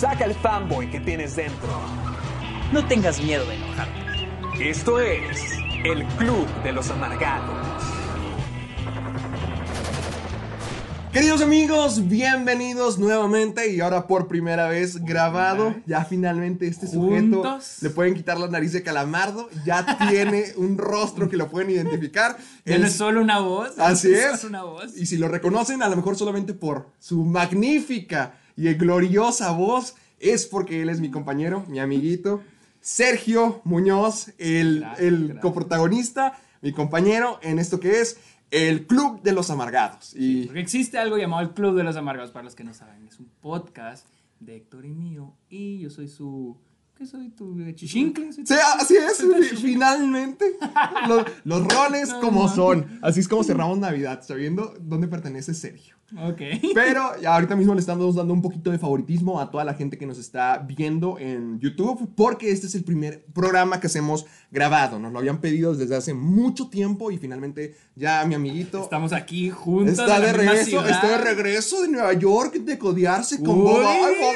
Saca el fanboy que tienes dentro. No tengas miedo de enojarte. Esto es el Club de los Amargados. Queridos amigos, bienvenidos nuevamente y ahora por primera vez grabado. Ya finalmente este sujeto Juntos. le pueden quitar la nariz de calamardo. Ya tiene un rostro que lo pueden identificar. Ya no es solo una voz. Así es. una voz. Y si lo reconocen, a lo mejor solamente por su magnífica y gloriosa voz, es porque él es mi compañero, mi amiguito, Sergio Muñoz, el, Gracias, el gracias. coprotagonista, mi compañero en esto que es el Club de los Amargados. Y Porque existe algo llamado el Club de los Amargados, para los que no saben. Es un podcast de Héctor y mío. Y yo soy su. ¿Qué soy? ¿Tu chichincle? ¿Soy tu- Sí, así es, finalmente. Los, los roles No, como no. son. Así es como cerramos Navidad, sabiendo dónde pertenece Sergio. Ok. Pero ahorita mismo le estamos dando un poquito de favoritismo a toda la gente que nos está viendo en YouTube, porque este es el primer programa que hacemos grabado. Nos lo habían pedido desde hace mucho tiempo y finalmente ya mi amiguito Estamos aquí juntos. está de regreso, está de regreso de Nueva York de codearse con Uy, Bob,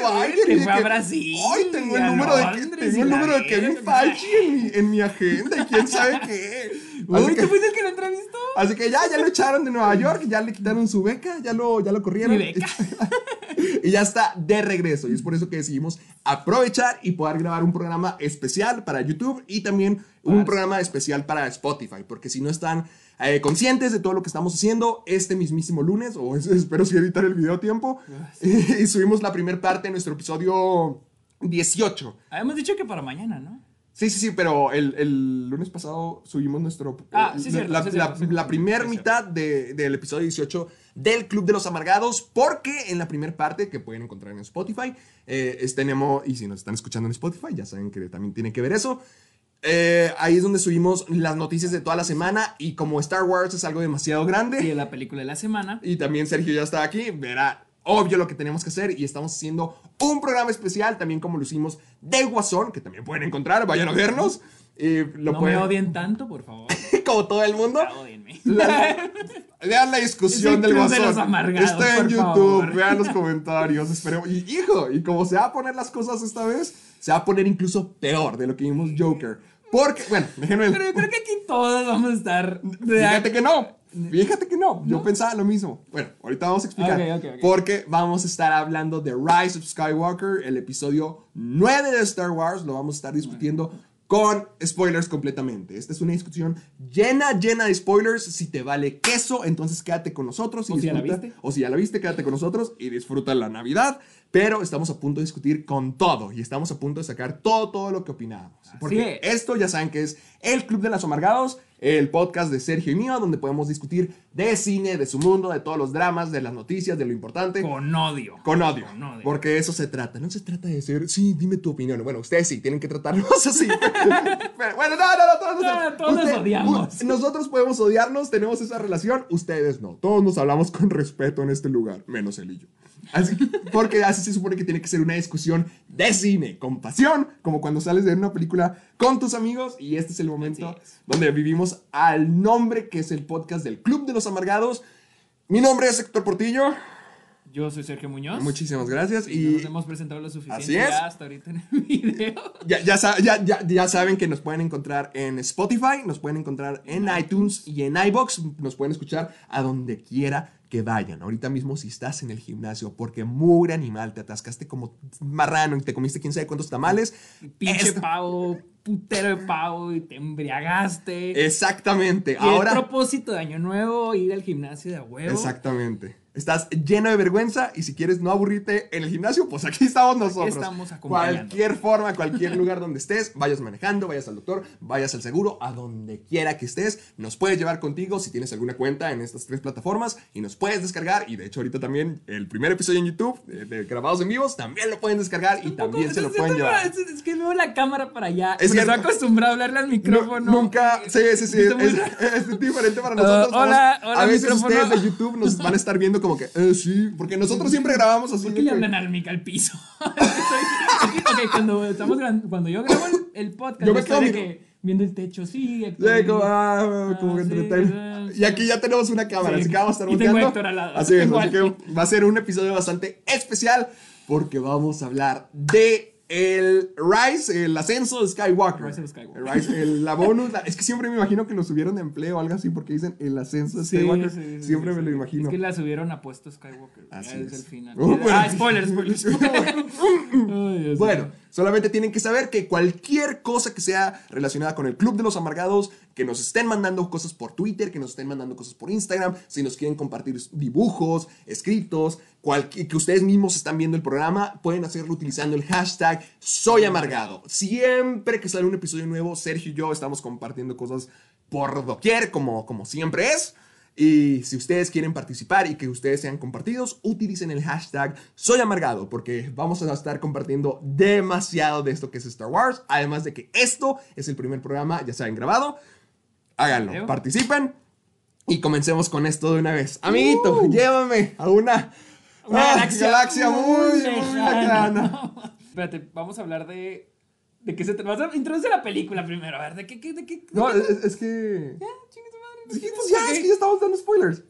Bob Iger, te fue a Brasil, Ay, tengo el número de, Londres tengo y el número de Kevin. Feige en mi, en mi agenda y quién sabe qué. Así Uy, que- ¿tú fuiste el que lo entrevistó? Así que ya, ya lo echaron de Nueva York, ya le quitaron su beca, ya lo, ya lo corrieron. Mi beca. y ya está de regreso. Y es por eso que decidimos aprovechar y poder grabar un programa especial para YouTube y también un Parce. programa especial para Spotify. Porque si no están eh, conscientes de todo lo que estamos haciendo, este mismísimo lunes, o es- espero si editar el video a tiempo, y subimos la primera parte de nuestro episodio 18. Habíamos dicho que para mañana, ¿no? Sí, sí, sí, pero el, el lunes pasado subimos nuestro... Ah, eh, sí, la, cierto, la, sí, cierto, la- sí, la sí, primera mitad de- del episodio 18 del Club de los Amargados, porque en la primera parte, que pueden encontrar en Spotify, eh, es- tenemos, y si nos están escuchando en Spotify, ya saben que también tiene que ver eso, eh, ahí es donde subimos las noticias de toda la semana, y como Star Wars es algo demasiado grande, Y de la película de la semana. y también Sergio ya está aquí, verá obvio lo que tenemos que hacer y estamos haciendo un programa especial también como lo hicimos de Guasón, que también pueden encontrar, vayan a vernos. Y lo no pueden, me odien tanto, por favor. como todo el mundo. La- vean la discusión del de Guasón. los Amargados, Está en YouTube, favor. vean los comentarios. Esperemos. Y hijo, y como se va a poner las cosas esta vez, se va a poner incluso peor de lo que vimos Joker. Porque, bueno, déjenme. Pero yo creo que aquí todos vamos a estar. Fíjate que no. Fíjate que no. Yo pensaba lo mismo. Bueno, ahorita vamos a explicar. Ok, ok, ok. Porque vamos a estar hablando de Rise of Skywalker, el episodio 9 de Star Wars. Lo vamos a estar discutiendo con spoilers completamente. Esta es una discusión llena, llena de spoilers. Si te vale queso, entonces quédate con nosotros. Y O si ya la disfruta- viste. O si ya la viste, quédate con nosotros y disfruta la Navidad. Pero estamos a punto de discutir con todo y estamos a punto de sacar todo, todo lo que opinábamos. Porque es. esto ya saben que es el Club de los Amargados, el podcast de Sergio y mío, donde podemos discutir de cine, de su mundo, de todos los dramas, de las noticias, de lo importante. Con odio. Con odio, Con odio. Porque eso se trata. No se trata de ser, sí, dime tu opinión. Bueno, ustedes sí, tienen que tratarnos así. Pero, bueno, no, no, no, todos, No, nos- todos nos odiamos. u- Nosotros podemos odiarnos, tenemos esa relación, ustedes no. Todos nos hablamos con respeto en este lugar, menos él y yo. Así, porque así se supone que tiene que ser una discusión de cine, con pasión, como cuando sales de una película con tus amigos. Y este es el momento es. donde vivimos al nombre que es el podcast del Club de los Amargados. Mi nombre es Héctor Portillo. Yo soy Sergio Muñoz. Muchísimas gracias. Y no Y nos hemos presentado lo suficiente Así es. ya hasta ahorita en el video. ya, ya, ya, ya, saben que nos pueden encontrar en Spotify, nos pueden encontrar en iTunes y en iBox. Nos pueden escuchar a donde quiera que vayan. Ahorita mismo si estás en el gimnasio porque mugre animal, te atascaste como marrano y te comiste quién sabe cuántos tamales. Pinche esto- pavo, putero de pavo y te embriagaste. Exactamente. Y Ahora... el propósito de año nuevo, ir al gimnasio de a huevo. Exactamente. Estás lleno de vergüenza y si quieres no aburrirte en el gimnasio, pues aquí estamos nosotros. estamos acompañando. Cualquier forma, cualquier lugar donde estés, vayas manejando, vayas al doctor, vayas al seguro, a donde quiera que estés, nos puedes llevar contigo si tienes alguna cuenta en estas tres plataformas y nos puedes descargar. Y de hecho, ahorita también el primer episodio en YouTube de, de grabados en vivos también lo pueden descargar y también se lo pueden llevar. Es, es que veo la cámara para allá. Es que- estoy acostumbrado a hablarle al micrófono. Nu- Nunca, sí, sí, sí, es, diferente para nosotros. Ah, hola, hola, a veces micrófono. ustedes de YouTube nos van a estar viendo como que, eh, sí, porque nosotros siempre grabamos así. ¿Por qué le que- hablan al mic al piso? Estoy- ok, cuando, estamos cuando yo grabo el, podcast, Yo me quedo que viendo el techo, sí. Sí, Héctor, como, y- ah, como que sí, entreten- ah, Y aquí ya tenemos una cámara, Sí. así que vamos a estar Y tengo a volteando. Lado. Así es, así a- que va a ser un episodio bastante especial porque vamos a hablar de el Rise, el ascenso de Skywalker. Rise of Skywalker. El Rise, el- la bonus, la- es que siempre me imagino que lo subieron de empleo o algo así porque dicen el ascenso de Skywalker. sí, sí, siempre me lo imagino. Es que la subieron a puesto Skywalker. Así es. el final. Uh, bueno. ah, spoiler, spoiler. spoiler. Ay, Dios Bueno, solamente tienen que saber que cualquier cosa que sea relacionada con el Club de los Amargados, que nos estén mandando cosas por Twitter, que nos estén mandando cosas por Instagram, si nos quieren compartir dibujos, escritos, cual- que ustedes mismos están viendo el programa, pueden hacerlo utilizando el hashtag Soy Amargado. Siempre que sale un episodio nuevo, Sergio y yo estamos compartiendo cosas por doquier, como, como siempre es. Y si ustedes quieren participar y que ustedes sean compartidos, utilicen el hashtag Soy Amargado, porque vamos a estar compartiendo demasiado de esto que es Star Wars. Además de que esto es el primer programa, ya saben, grabado. Háganlo, participen y comencemos con esto de una vez. Amiguito, llévame a una, ah, galaxia, muy, muy lejana. Espérate, vamos a hablar de. ¿De qué se trata? Vas a introducir la película primero. A ver, ¿de qué? qué- de qué de No, qué- es, es que... Ya, chingue tu madre. es que, pues ya, es que ya estamos dando spoilers.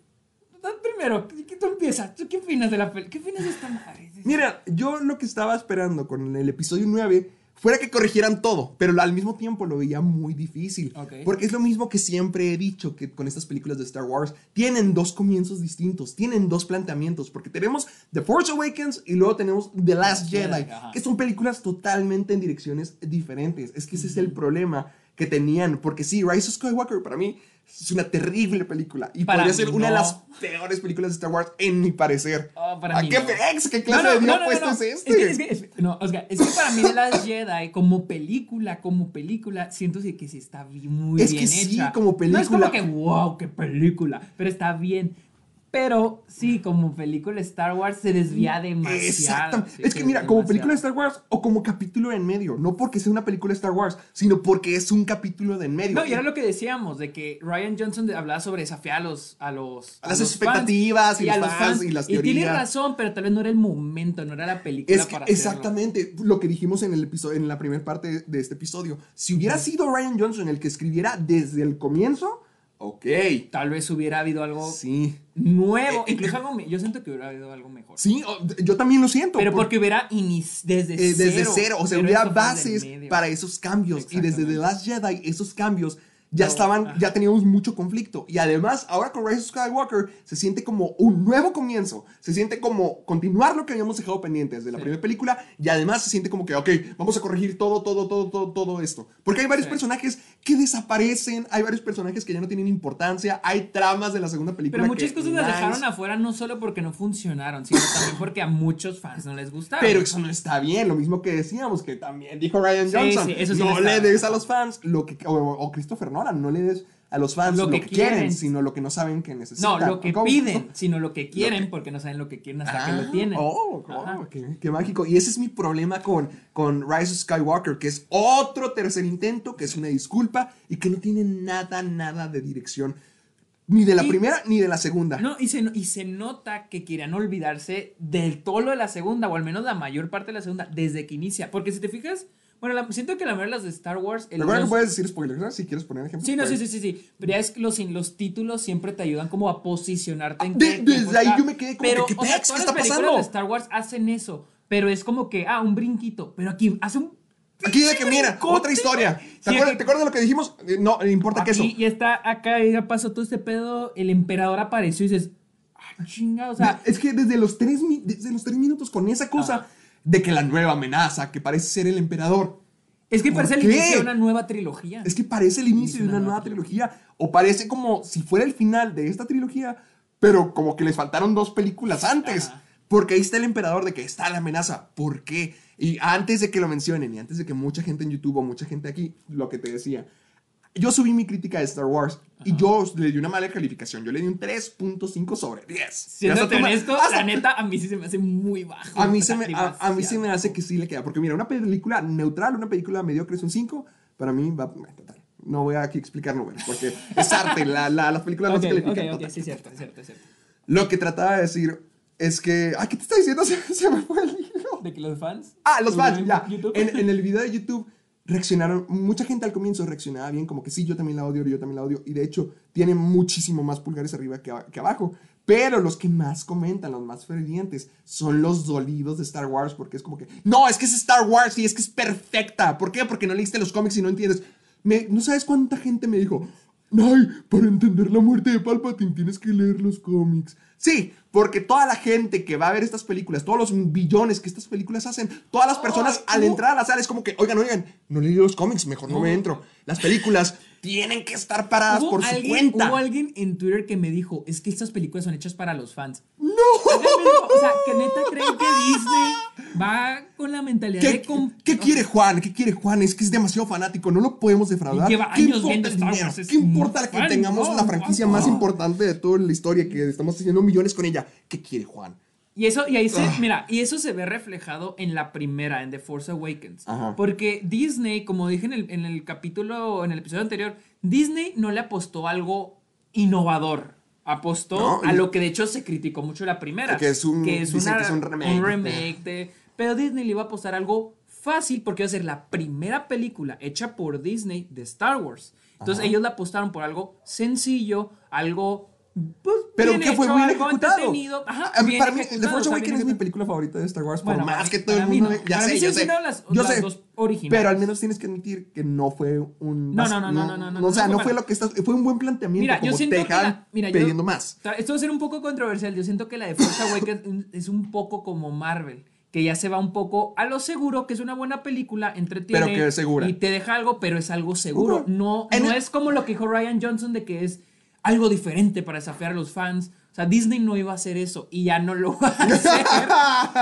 Primero, ¿qué tú empiezas? ¿Tú qué opinas de la película? ¿Qué opinas de esta madre? Mira, yo lo que estaba esperando con el episodio 9 fuera que corrigieran todo, pero al mismo tiempo lo veía muy difícil. Porque es lo mismo que siempre he dicho que con estas películas de Star Wars tienen dos comienzos distintos, tienen dos planteamientos, porque tenemos The Force Awakens y luego tenemos The Last Jedi, que son películas totalmente en direcciones diferentes. Es que ese es el problema que tenían, porque sí, Rise of Skywalker para mí es una terrible película y Para podría ser una de las peores películas de Star Wars en mi parecer. Oh, para ¿A mí qué no. pex? ¿Qué clase de Dios puesto es este? Es que, es que- es que- no, o sea, es que para mí The Last Jedi, como película, como película, siento que que sí está muy Es que bien sí, hecha. como No es película. como que, wow, qué película, pero está bien. Pero sí, como película Star Wars se desvía demasiado. Exactamente. sí, es que mira, como demasiado. película de Star Wars o como capítulo en medio, no porque sea una película de Star Wars, sino porque es un capítulo de en medio. No, y era lo que decíamos, de que Ryan Johnson de- hablaba sobre desafiar a los... A, los, A las los expectativas y a los fans y las Y tiene teorías. razón, pero tal vez no era el momento, no era la película Es que para hacerlo. exactamente lo que dijimos en el episodio, en la primera parte de este episodio. Si hubiera sido Ryan Johnson el que escribiera desde el comienzo, ok. Tal vez hubiera habido algo Sí. nuevo, Eh, incluso algo... me- Yo siento que hubiera habido algo mejor. Sí, yo también lo siento. Pero por- porque hubiera desde eh, cero. desde cero, o sea, hubiera bases para esos cambios. Y desde The. Last Jedi, esos cambios ya No, estaban, ya teníamos mucho conflicto. Y además, ahora con Rise of Skywalker se siente como un nuevo comienzo. Se siente como continuar lo que habíamos dejado pendiente desde la Sí. primera película. Y además se siente como que, ok, vamos a corregir todo, todo, todo, todo, todo esto. Porque hay varios Sí. personajes que desaparecen, hay varios personajes que ya no tienen importancia, hay tramas de la segunda película. Pero muchas que cosas las dejaron afuera no solo porque no funcionaron, sino también porque a muchos fans no les gustaron. Pero eso no está bien, lo mismo que decíamos, que también dijo Ryan Johnson. sí, eso no no le des a los fans lo que, o, o Christopher Nolan, no le des a los fans lo, que, quieren, sino lo que no saben que necesitan. No, lo que ¿Cómo? piden, sino lo que quieren, que- porque no saben lo que quieren hasta que Ah, lo tienen. Oh, oh, qué, qué mágico. Y ese es mi problema con, con Rise of Skywalker, que es otro tercer intento, que es una disculpa y que no tiene nada, nada de dirección. Ni de la Y- primera ni de la segunda. No, y se, y se nota que querían olvidarse del todo lo de la segunda, o al menos la mayor parte de la segunda, desde que inicia. Porque si te fijas, bueno, la- siento que la mayoría de las de Star Wars. el- Recuerda que puedes decir spoilers, ¿no? Si quieres poner ejemplos. Sí, no, sí, sí, sí, sí. Pero ya es que los, los títulos siempre te ayudan como a posicionarte en De- qué tiempo desde ahí yo me quedé como pero, que, ¿qué o sea, todas ¿Qué las está películas pasando? de Star Wars hacen eso. Pero es como que, ah, un brinquito. Pero aquí hace un. Aquí de que mira, otra historia. ¿Te, Sí, acuerdas, que- ¿Te acuerdas de lo que dijimos? Eh, No, no importa que eso. Y está acá, ya pasó todo este pedo. El emperador apareció y dices, ah, chinga, o sea. es que desde los, tres, desde los tres minutos con esa cosa. De que la nueva amenaza, que parece ser el emperador, Es que ¿por parece el qué? inicio de una nueva trilogía. es que parece el inicio de una nueva trilogía, o parece como si fuera el final de esta trilogía, pero como que les faltaron dos películas antes. Ajá. Porque ahí está el emperador de que está la amenaza. ¿Por qué? Y antes de que lo mencionen y antes de que mucha gente en YouTube o mucha gente aquí, lo que te decía, yo subí mi crítica de Star Wars y yo le di una mala calificación. Yo le di un 3.5 sobre 10. Siendo honesto, hasta- la neta, a mí sí se me hace muy bajo. a mí, se me, a, a mí se me hace que sí le queda. Porque mira, una película neutral, una película mediocre es un 5. Para mí va. Total. No voy a aquí explicar números porque es arte. La, la, las películas no Ok, se ok, califican. ok, total. sí, cierto, es cierto, cierto. Lo que trataba de decir es que. Ay, ¿qué te está diciendo? Se, se me fue el hilo. ¿De que los fans? Ah, los fans, ¿En ya. En, en el video de YouTube reaccionaron, mucha gente al comienzo reaccionaba bien, como que sí, yo también la odio, yo también la odio, y de hecho tiene muchísimo más pulgares arriba que, que abajo. Pero los que más comentan, los más fervientes, son los dolidos de Star Wars, porque es como que, no, es que es Star Wars y es que es perfecta. ¿Por qué? Porque no leíste los cómics y no entiendes. Me- no sabes cuánta gente me dijo, ay, para entender la muerte de Palpatine tienes que leer los cómics. Sí, porque toda la gente que va a ver estas películas, todos los billones que estas películas hacen, todas las personas al entrar a la sala es como que, oigan, oigan, no leí los cómics, mejor no, No. me entro. Las películas tienen que estar paradas por su cuenta. hubo alguien en Twitter que me dijo, es que estas películas son hechas para los fans. ¡No! O sea, que neta creen que Disney va con la mentalidad ¿Qué, de... qué quiere Juan? ¿Qué quiere Juan? Es que es demasiado fanático, no lo podemos defraudar. Lleva ¿Qué años importa Star? Wars, ¿Qué importa que fan, tengamos no, la franquicia no. más importante de toda la historia, que estamos haciendo millones con ella? ¿Qué quiere Juan? Y eso, y ahí se, Ah. mira, y eso se ve reflejado en la primera, en The Force Awakens. Ajá. Porque Disney, como dije en el, en el capítulo, en el episodio anterior, Disney no le apostó algo innovador. Apostó No, a lo que de hecho se criticó mucho la primera. Que es un- una- que es un remake. remake de- pero Disney le iba a apostar algo fácil porque iba a ser la primera película hecha por Disney de Star Wars. Entonces Ajá. ellos le apostaron por algo sencillo, algo... Pues, Pero bien que fue hecho, bien algo ejecutado. Ajá, A mí, bien para mí, The Force Awakens es mi película favorita de Star Wars, Bueno, por más que todo el mundo... no. Ya sé, yo sé. las- yo las sé. dos originales. Pero al menos tienes que admitir que no fue un... No, no, no, no, no, no, no, O sea, no no fue fue lo que estás... Fue un buen planteamiento, Mira, como yo siento te que la, mira, yo- pidiendo más. o sea, Esto va a ser un poco controversial. Yo siento que la de Force Awakens es un poco como Marvel. Que ya se va un poco a lo seguro, que es una buena película, entretiene. Pero que es segura. Y te deja algo, pero es algo seguro. No, es como lo que dijo Ryan Johnson de que es algo diferente para desafiar a los fans. O sea, Disney no iba a hacer eso y ya no lo va a hacer.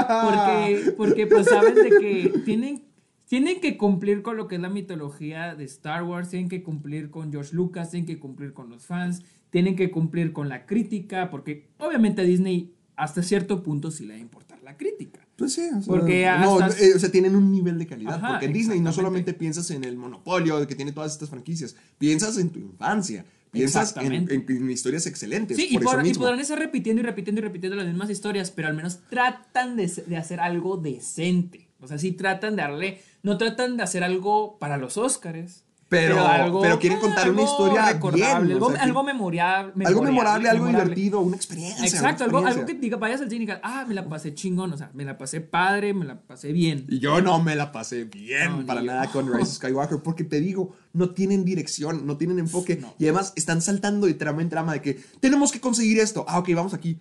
porque, porque pues saben de que tienen, tienen que cumplir con lo que es la mitología de Star Wars, tienen que cumplir con George Lucas, tienen que cumplir con los fans, tienen que cumplir con la crítica, porque obviamente a Disney hasta cierto punto sí le va a importar la crítica. Pues sí, o sea, Porque no, hasta- eh, o sea, tienen un nivel de calidad. Ajá, porque en Disney no solamente piensas en el monopolio de que tiene todas estas franquicias, piensas en tu infancia, piensas en, en- en historias excelentes. Sí, y, por eso por- y mismo. podrán estar repitiendo y repitiendo y repitiendo las mismas historias, pero al menos tratan de, de hacer algo decente. O sea, sí tratan de darle, no tratan de hacer algo para los Óscares. Pero- pero quieren contar una algo historia recordable, bien, o algo, sea, que- algo algo memorable, algo memorable. divertido, una experiencia. Exacto, una algo, algo que diga, vayas al cine y digas, ah, me la pasé chingón, o sea, me la pasé padre, me la pasé bien. Y yo no me la pasé bien No, para yo. nada con Rise of Skywalker, porque te digo, no tienen dirección, no tienen enfoque, No. y además están saltando de trama en trama de que tenemos que conseguir esto. Ah, ok, vamos aquí.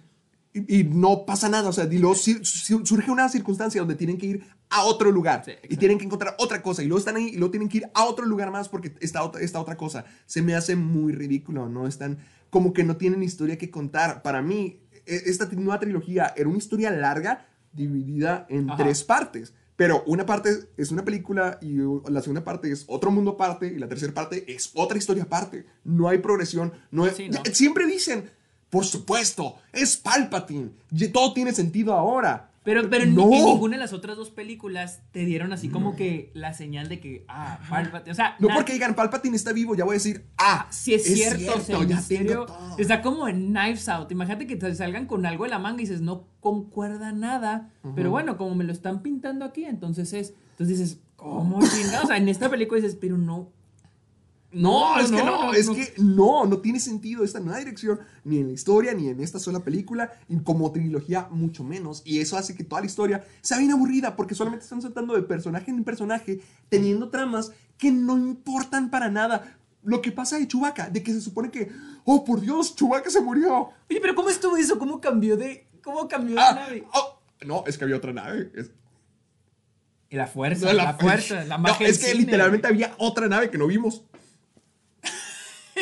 Y, y no pasa nada, o sea, y luego sur- sur- surge una circunstancia donde tienen que ir a otro lugar Sí, y tienen que encontrar otra cosa, y luego están ahí y luego tienen que ir a otro lugar más porque está otra, esta otra cosa. Se me hace muy ridículo, ¿no? Están como que no tienen historia que contar. Para mí, e- esta nueva trilogía era una historia larga dividida en Ajá. tres partes. Pero una parte es una película y la segunda parte es otro mundo aparte y la tercera parte es otra historia aparte. No hay progresión. No es- Sí, no. Siempre dicen, por supuesto, es Palpatine. Todo tiene sentido ahora. Pero, pero en, no. en ninguna de las otras dos películas te dieron así como que la señal de que, ah, Palpatine, o sea, No porque digan Palpatine está vivo, ya voy a decir, ah, Sí, es, cierto, o sea, el ya misterio tengo todo. está como en Knives Out. Imagínate que te salgan con algo de la manga y dices, no concuerda nada. Pero bueno, como me lo están pintando aquí, entonces es. Entonces dices, ¿cómo chingado? O sea, en esta película dices, pero no. No, es que no, es no. que no, no tiene sentido esta nueva dirección, ni en la historia, ni en esta sola película, y como trilogía, mucho menos. Y eso hace que toda la historia sea bien aburrida, porque solamente están saltando de personaje en personaje, teniendo tramas que no importan para nada. Lo que pasa de Chewbacca, de que se supone que, oh por Dios, Chewbacca se murió. Oye, pero ¿cómo estuvo eso? ¿Cómo cambió de. ¿Cómo cambió de Ah, nave? oh, no, es que había otra nave. Es, Y la fuerza, no, la, fuerza, la no, magia es que cine, literalmente había otra nave que no vimos.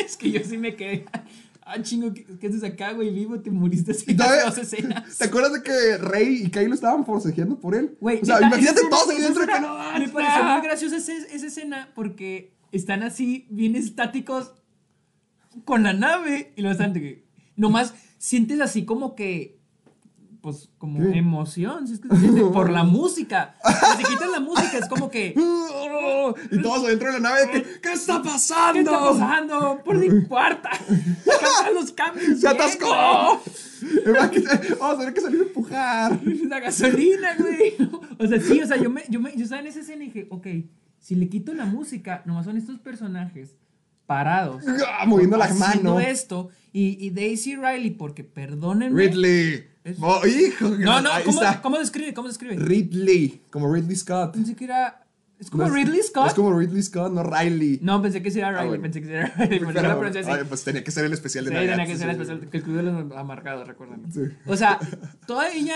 Es que yo sí me quedé. Ah, chingo, ¿qué, qué haces acá, güey? Vivo, te muriste así ¿Todavía- las dos escenas. ¿Te acuerdas de que Rey y Kylo estaban forcejeando por él? Güey, o sea, neta, imagínate todos ahí dentro que no. escena- Me pareció muy graciosa esa, esa escena porque están así, bien estáticos con la nave. Y luego están de que. Nomás sientes así como que. Pues como ¿Qué? emoción, si es que se siente, por la música. Si quitas la música, es como que. Y todos adentro de la nave, que, ¿qué está pasando? ¿Qué está pasando? Por mi cuarta. Los cambios. ¡Se atascó! Vamos a tener que salir a empujar. La gasolina, güey. O sea, sí, o sea, yo, me, yo, me, yo estaba en esa escena y dije, ok, si le quito la música, nomás son estos personajes parados. Ah, moviendo la haciendo mano. esto. Y, y Daisy Riley, porque perdónenme. Ridley. Es- Oh, hijo. No, no, ahí ¿cómo, está. ¿cómo describe? ¿Cómo describe? Ridley, como Ridley Scott. Pensé que era. ¿Es como No Ridley Scott? Es como Ridley Scott, no Riley. No, pensé que sí era Riley. bueno. Pensé que sí era Riley. Pero, así. ay, pues tenía que ser el especial de Sí, Navidad. tenía que ser sí, especial. Que el club de los amargados, recuerden. Sí. O sea, toda ella,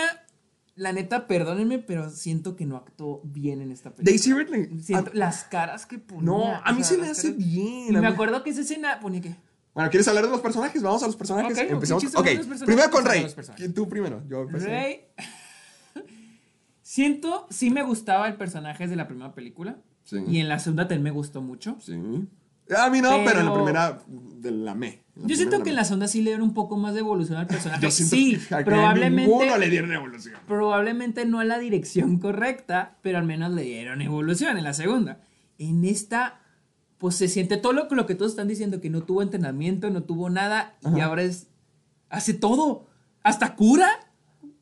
la neta, perdónenme, pero siento que no actuó bien en esta película. Daisy Ridley. Siento- Ah, las caras que ponía. No, a mí o sea, se me hace caras- bien. Y me mí- acuerdo que esa escena ponía que. Bueno, ¿quieres hablar de los personajes? Vamos a los personajes. Ok, Empecemos. ok, personajes, primero con empezamos Rey. los personajes. ¿Quién tú primero? Yo. Rey. Siento, sí me gustaba el personaje de la primera película. Sí. Y en la segunda también me gustó mucho. Sí. A mí no, pero, en la primera de la me. Yo siento que en la segunda sí le dieron un poco más de evolución al personaje. Yo sí, que a probablemente. ninguno le dieron evolución. probablemente no a la dirección correcta, pero al menos le dieron evolución en la segunda. En esta, pues se siente todo lo, lo que todos están diciendo, que no tuvo entrenamiento, no tuvo nada, y ahora es, hace todo, hasta cura,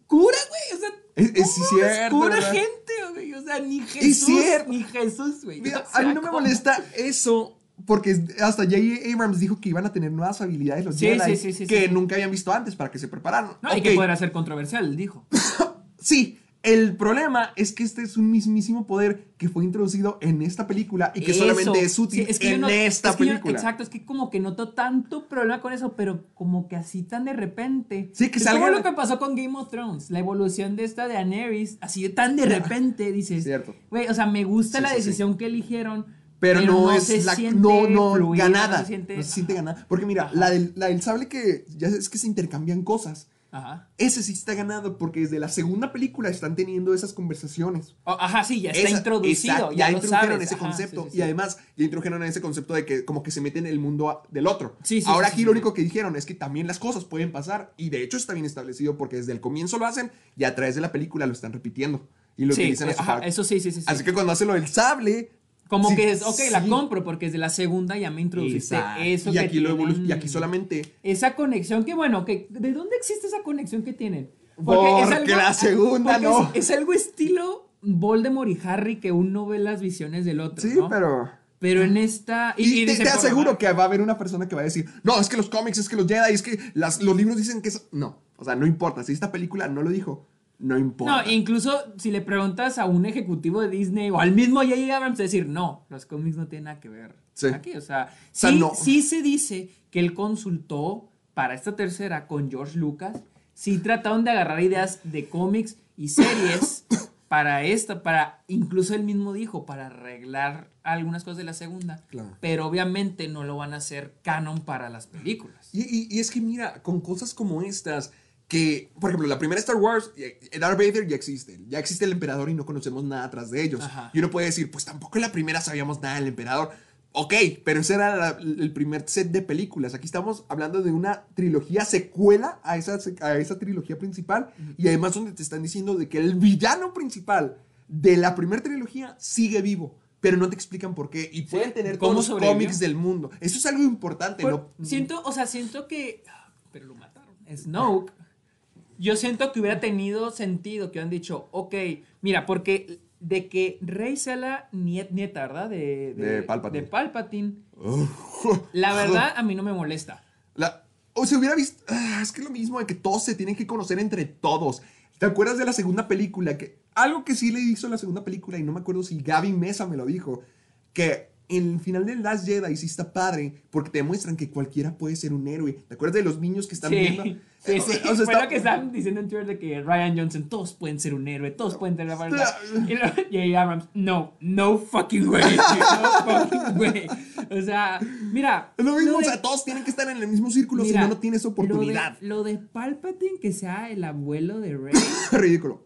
cura, güey, o sea, Es- es ¿cómo cierto, cura ¿verdad? gente, güey, o sea, ni Jesús, ni Jesús, güey. Mira, a mí no me molesta eso. Porque hasta J.J. Abrams dijo que iban a tener nuevas habilidades los Sí, Jedi sí, sí, sí, que nunca habían visto antes para que se prepararan. No, y Ok, que podrá ser controversial, dijo. Sí, el problema es que este es un mismísimo poder que fue introducido en esta película y que Eso. solamente es útil Sí, es que yo en no- esta es que yo- película. exacto, es que como que noto tanto problema con eso, pero como que así tan de repente. Sí, que es salga- como lo que pasó con Game of Thrones, la evolución de esta de Daenerys, así de tan de repente, dices. Cierto. Güey, o sea, me gusta Sí, la sí, sí. decisión que eligieron, Pero, no, es se la no, no fluida, ganada. No se siente, No se siente ganada. Porque mira, la del, la del sable que ya es que se intercambian cosas. Ajá. Ese sí está ganado porque desde la segunda película están teniendo esas conversaciones. Oh, ajá, sí, ya está Esa- introducido. exacto, ya, introdujeron sabes, ese ajá, concepto sí, sí, sí. y además ya introdujeron ese concepto de que como que se meten en el mundo del otro. Sí, sí, Ahora aquí lo único que dijeron es que también las cosas pueden pasar y de hecho está bien establecido porque desde el comienzo lo hacen y a través de la película lo están repitiendo y lo utilizan ajá, eso sí, sí, sí. sí. Así que cuando hace lo del sable Como sí, que es, ok, la compro porque desde la segunda ya me introduciste Exacto. eso y que aquí lo y aquí solamente Esa conexión que, bueno, que ¿de dónde existe esa conexión que tienen? Porque la segunda porque no. Es, es algo estilo Voldemort y Harry que uno ve las visiones del otro, sí, ¿no? pero Pero en esta... Y, te, aseguro que va a haber una persona que va a decir, no, es que los cómics, es que los Jedi, es que las- los libros dicen que es... No, o sea, no importa. Si esta película no lo dijo, no importa. No, incluso si le preguntas a un ejecutivo de Disney o al mismo J.J. Abrams, decir, no, los cómics no tienen nada que ver Sí. aquí. O sea, sea, sí, no. sí se dice que él consultó para esta tercera con George Lucas. Sí trataron de agarrar ideas de cómics y series para esta, para, incluso él mismo dijo, para arreglar algunas cosas de la segunda. Claro. Pero obviamente no lo van a hacer canon para las películas. Y, y- y es que mira, con cosas como estas, que, por ejemplo, la primera Star Wars, eh, Darth Vader ya existe. Ya existe el emperador y no conocemos nada atrás de ellos. Ajá. Y uno puede decir, pues tampoco en la primera sabíamos nada del emperador. Ok, pero ese era la- el primer set de películas. Aquí estamos hablando de una trilogía secuela a esa, a esa trilogía principal. Y además donde te están diciendo de que el villano principal de la primera trilogía sigue vivo. Pero no te explican por qué. Y pueden tener ¿Cómo todos los cómics del mundo. Eso es algo importante. Pues, no, Siento, o sea, siento que. Pero lo mataron. Snoke. Yo siento que hubiera tenido sentido que hubieran dicho, ok, mira, porque de que Rey sea la niet- nieta, ¿verdad? De, De Palpatine. de Palpatine, La verdad, a mí no me molesta. La- o se hubiera visto. ah, es que es lo mismo de que todos se tienen que conocer entre todos. ¿Te acuerdas de la segunda película? Que, algo que sí le hizo la segunda película, y no me acuerdo si Gaby Mesa me lo dijo, que el final de Last Jedi sí está padre, porque te demuestran que cualquiera puede ser un héroe. ¿Te acuerdas de los niños que están Sí, viendo? sí, sí. o sea, Fue está- lo que estaban diciendo en Twitter de que Ryan Johnson, todos pueden ser un héroe, todos pueden tener la verdad. Y. Abrams, no, no fucking way, no fucking way. O sea, mira. Es lo mismo, lo o sea, todos tienen que estar en el mismo círculo, si no, no tienes oportunidad. Lo de, lo de Palpatine que sea el abuelo de Rey. Ridículo.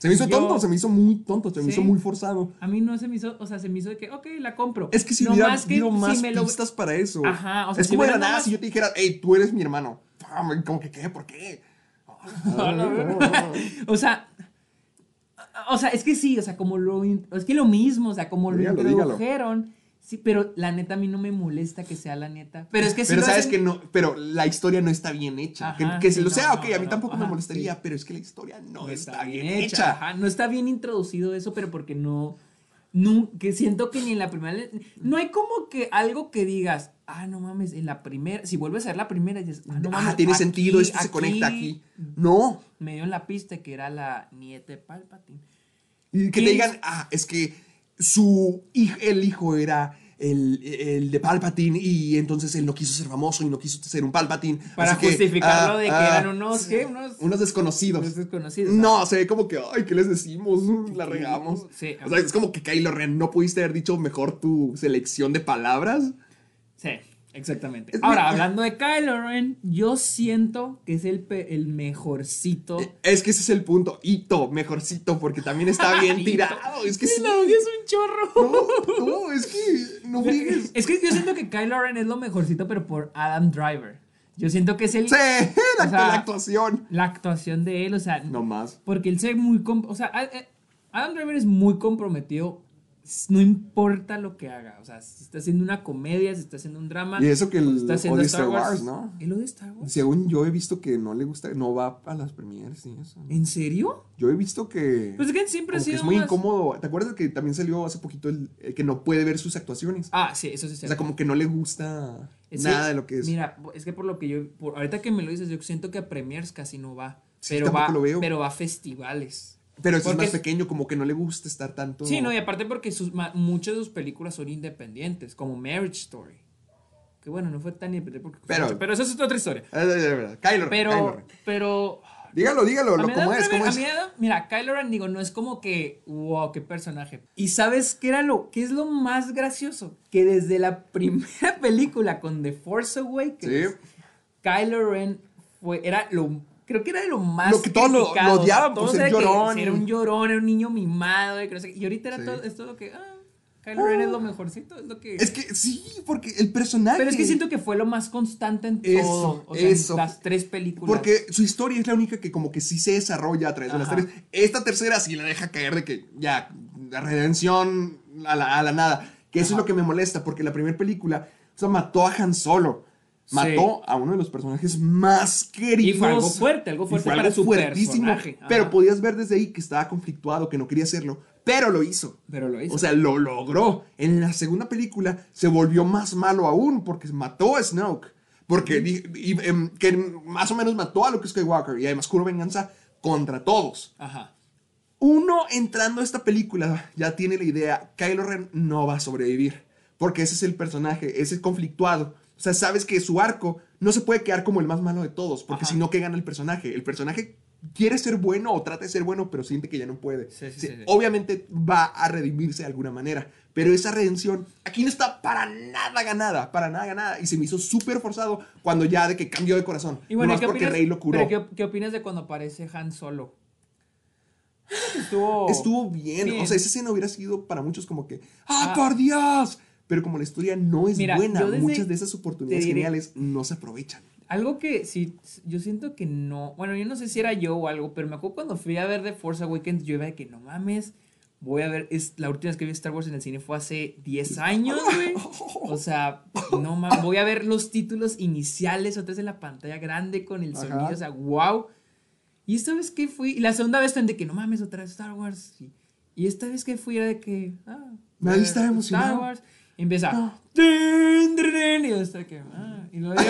Se me hizo Yo- tonto, se me hizo muy tonto, se me Sí. hizo muy forzado. A mí no se me hizo, o sea, se me hizo de que, ok, la compro. Es que si No hubiera más que habido si más me lo- pistas para eso. Ajá, o sea, es si como de la nada si yo te dijera, hey, tú eres mi hermano. Ah, Como que, ¿qué? ¿Por qué? O sea, o sea, es que sí, o sea, como lo, es que lo mismo, o sea, como Dígalo, lo dígalo. Sí, pero la neta a mí no me molesta que sea la neta. Pero es que sí pero lo sabes hacen- que no, pero la historia no está bien hecha. Ajá, que que sí, si lo no, sea, ok, no, a mí no, tampoco me molestaría, sí. pero es que la historia no, no está, bien hecha. Ajá, no está bien introducido eso, pero porque no, no, que siento que ni en la primera, no hay como que algo que digas, ah, no mames, en la primera, si vuelves a ver la primera, dices, ah, no Ah, tiene aquí- sentido, esto se conecta aquí. No. Me dio en la pista que era la nieta de Palpatine. Y que ¿Qué te digan, ah, es que su el hijo era el, el de Palpatine y entonces él no quiso ser famoso y no quiso ser un Palpatine. Para así que, justificarlo ah, de que ah, eran unos, ¿qué? Unos, unos desconocidos. unos desconocidos. No, se ve como que, ay, ¿qué les decimos? La regamos. Sí. O sea, es como que Kylo Ren, ¿no pudiste haber dicho mejor tu selección de palabras? Sí, exactamente. Ahora, hablando de Kylo Ren, yo siento que es el, pe- el mejorcito. Es que ese es el punto. Hito, mejorcito, porque también está bien tirado. Es que sí. No, es un chorro. No, no, es que no friegues. Es que yo siento que Kylo Ren es lo mejorcito, pero por Adam Driver. Yo siento que es el, Sí, la, O sea, la actuación. la actuación de él, o sea, No más. porque él se ve muy... O sea, eh, Adam Driver es muy comprometido, no importa lo que haga, o sea, si está haciendo una comedia, si está haciendo un drama... Y eso que él está haciendo Star Wars, Wars, ¿no? ¿Él odia Star Wars? Según yo he visto que no le gusta, no va a las premieres y eso. ¿En serio? Yo he visto que. Pues es que siempre ha sido es muy más- incómodo. ¿Te acuerdas que también salió hace poquito el, el que no puede ver sus actuaciones? Ah, sí, eso sí. o sea, como que no le gusta Es nada que, de lo que es. Mira, es que por lo que yo, por, ahorita que me lo dices, yo siento que a premiers casi no va. Sí, pero va, lo veo. pero va a festivales. Pero si es porque más pequeño, como que no le gusta estar tanto. Sí, no, y aparte porque sus, ma- muchas de sus películas son independientes, como Marriage Story. Que bueno, no fue tan independiente porque Pero- pero, pero eso es otra historia. Es verdad, es verdad. Kylo Pero, Ren. pero Dígalo, dígalo, lo, mí ¿cómo Adam es? Driver- ¿Cómo a es? mí mira, Kylo Ren, digo, no es como que, wow, qué personaje. Y ¿sabes qué era lo, qué es lo más gracioso? Que desde la primera película con The Force Awakens, Sí. Kylo Ren fue, era lo, creo que era de lo más Lo que todos lo- lo odiaban por todos era que un llorón, era un niño mimado, y, que no sé qué, y ahorita era Sí. todo, es todo lo que, ah, Kylo Ren es lo mejorcito, es lo que... Es que sí, porque el personaje. pero es que siento que fue lo más constante en Eso, todo, o sea, eso. en las tres películas. Porque su historia es la única que como que sí se desarrolla a través de las tres. Esta tercera sí la deja caer de que ya, la redención a la, a la nada. Que eso Ajá. es lo que me molesta, porque la primera película, o sea, mató a Han Solo. Mató a uno de los personajes más queridos. Y fue algo fuerte, algo fuerte fue para algo su fuertísimo. personaje. Ajá. Pero podías ver desde ahí que estaba conflictuado, que no quería hacerlo. Pero lo hizo. Pero lo hizo. O sea, lo logró. En la segunda película se volvió más malo aún porque mató a Snoke. Porque y, em, que más o menos mató a Luke Skywalker y además juró venganza contra todos. Ajá. Uno entrando a esta película ya tiene la idea, Kylo Ren no va a sobrevivir. Porque ese es el personaje, ese es conflictuado. O sea, sabes que su arco no se puede quedar como el más malo de todos, porque si no, ¿qué gana el personaje? El personaje quiere ser bueno o trata de ser bueno, pero siente que ya no puede. Sí, sí, Sí. Obviamente va a redimirse de alguna manera, pero esa redención aquí no está para nada ganada, para nada ganada. Y se me hizo súper forzado cuando ya de que cambió de corazón. Y bueno, ¿qué porque opinas, Rey lo curó. pero ¿qué, qué opinas de cuando aparece Han Solo? Estuvo, Estuvo bien. bien. O sea, esa escena hubiera sido para muchos como que, ¡ah, Ah. por Dios! Pero como la historia no es Mira, buena, muchas de esas oportunidades diré- geniales no se aprovechan. Algo que sí, yo siento que no. Bueno, yo no sé si era yo o algo, pero me acuerdo cuando fui a ver The Force Awakens, yo iba de que no mames. Voy a ver, es la última vez que vi Star Wars en el cine fue hace 10 años, güey. O sea, no mames, voy a ver los títulos iniciales otra vez en la pantalla grande con el Ajá. sonido, o sea, wow. Y esta vez que fui, y la segunda vez también de que no mames, otra vez Star Wars. Y, y esta vez que fui era de que, ah, Nadie estaba emocionado. Star Wars. Empieza, No. "Tin, tin, tin", y yo que, ah, y lo veía,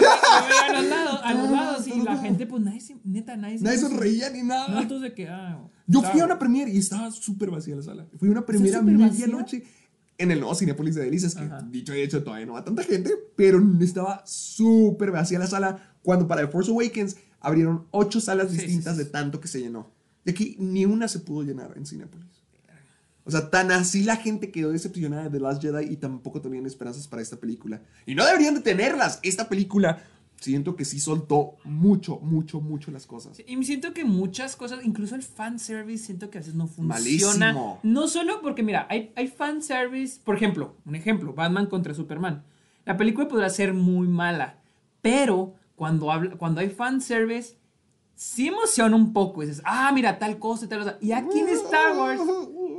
a los lados, a los lados, y la gente, pues nadie, se- neta, nadie Nadie sonreía ni nada. No, entonces que, ah. Yo fui a una premiere y estaba súper vacía la sala. Fui a una premiere a medianoche en el nuevo Cinepolis de Delicias, que Ajá. dicho y hecho todavía no va tanta gente, pero estaba súper vacía la sala cuando para The Force Awakens abrieron ocho salas Sí, sí, distintas sí, de tanto que se llenó. De aquí ni una se pudo llenar en Cinepolis. O sea, tan así la gente quedó decepcionada de The Last Jedi y tampoco tenían esperanzas para esta película. Y no deberían de tenerlas. Esta película siento que sí soltó mucho, mucho, mucho las cosas. Y me siento que muchas cosas, incluso el fanservice, siento que a veces no funciona. Malísimo. No solo porque, mira, hay, hay fanservice, por ejemplo, un ejemplo, Batman contra Superman. La película podrá ser muy mala, pero cuando, habla, cuando hay fanservice, sí emociona un poco. Dices, ah, mira, tal cosa y tal cosa. Y aquí en Star Wars,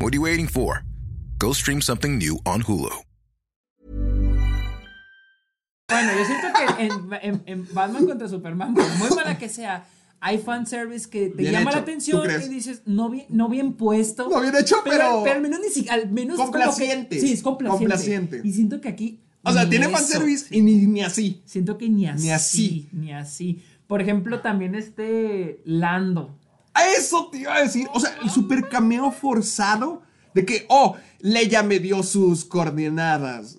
what are you waiting for? Go stream something new on Hulu. Bueno, yo siento que en, en- en Batman contra Superman, por muy mala que sea, hay fanservice que te Bien llama hecho, la atención y dices, no bien, no bien puesto. No bien hecho, pero- Pero al menos ni siquiera, al menos que- Complaciente. sí, es complaciente. Complaciente. Y siento que aquí. O sea, tiene eso. fanservice y ni, ni así. Siento que ni así. Ni así. Ni así. Por ejemplo, también este Lando. Eso te iba a decir. O sea, el super cameo forzado de que, oh, Leia me dio sus coordenadas.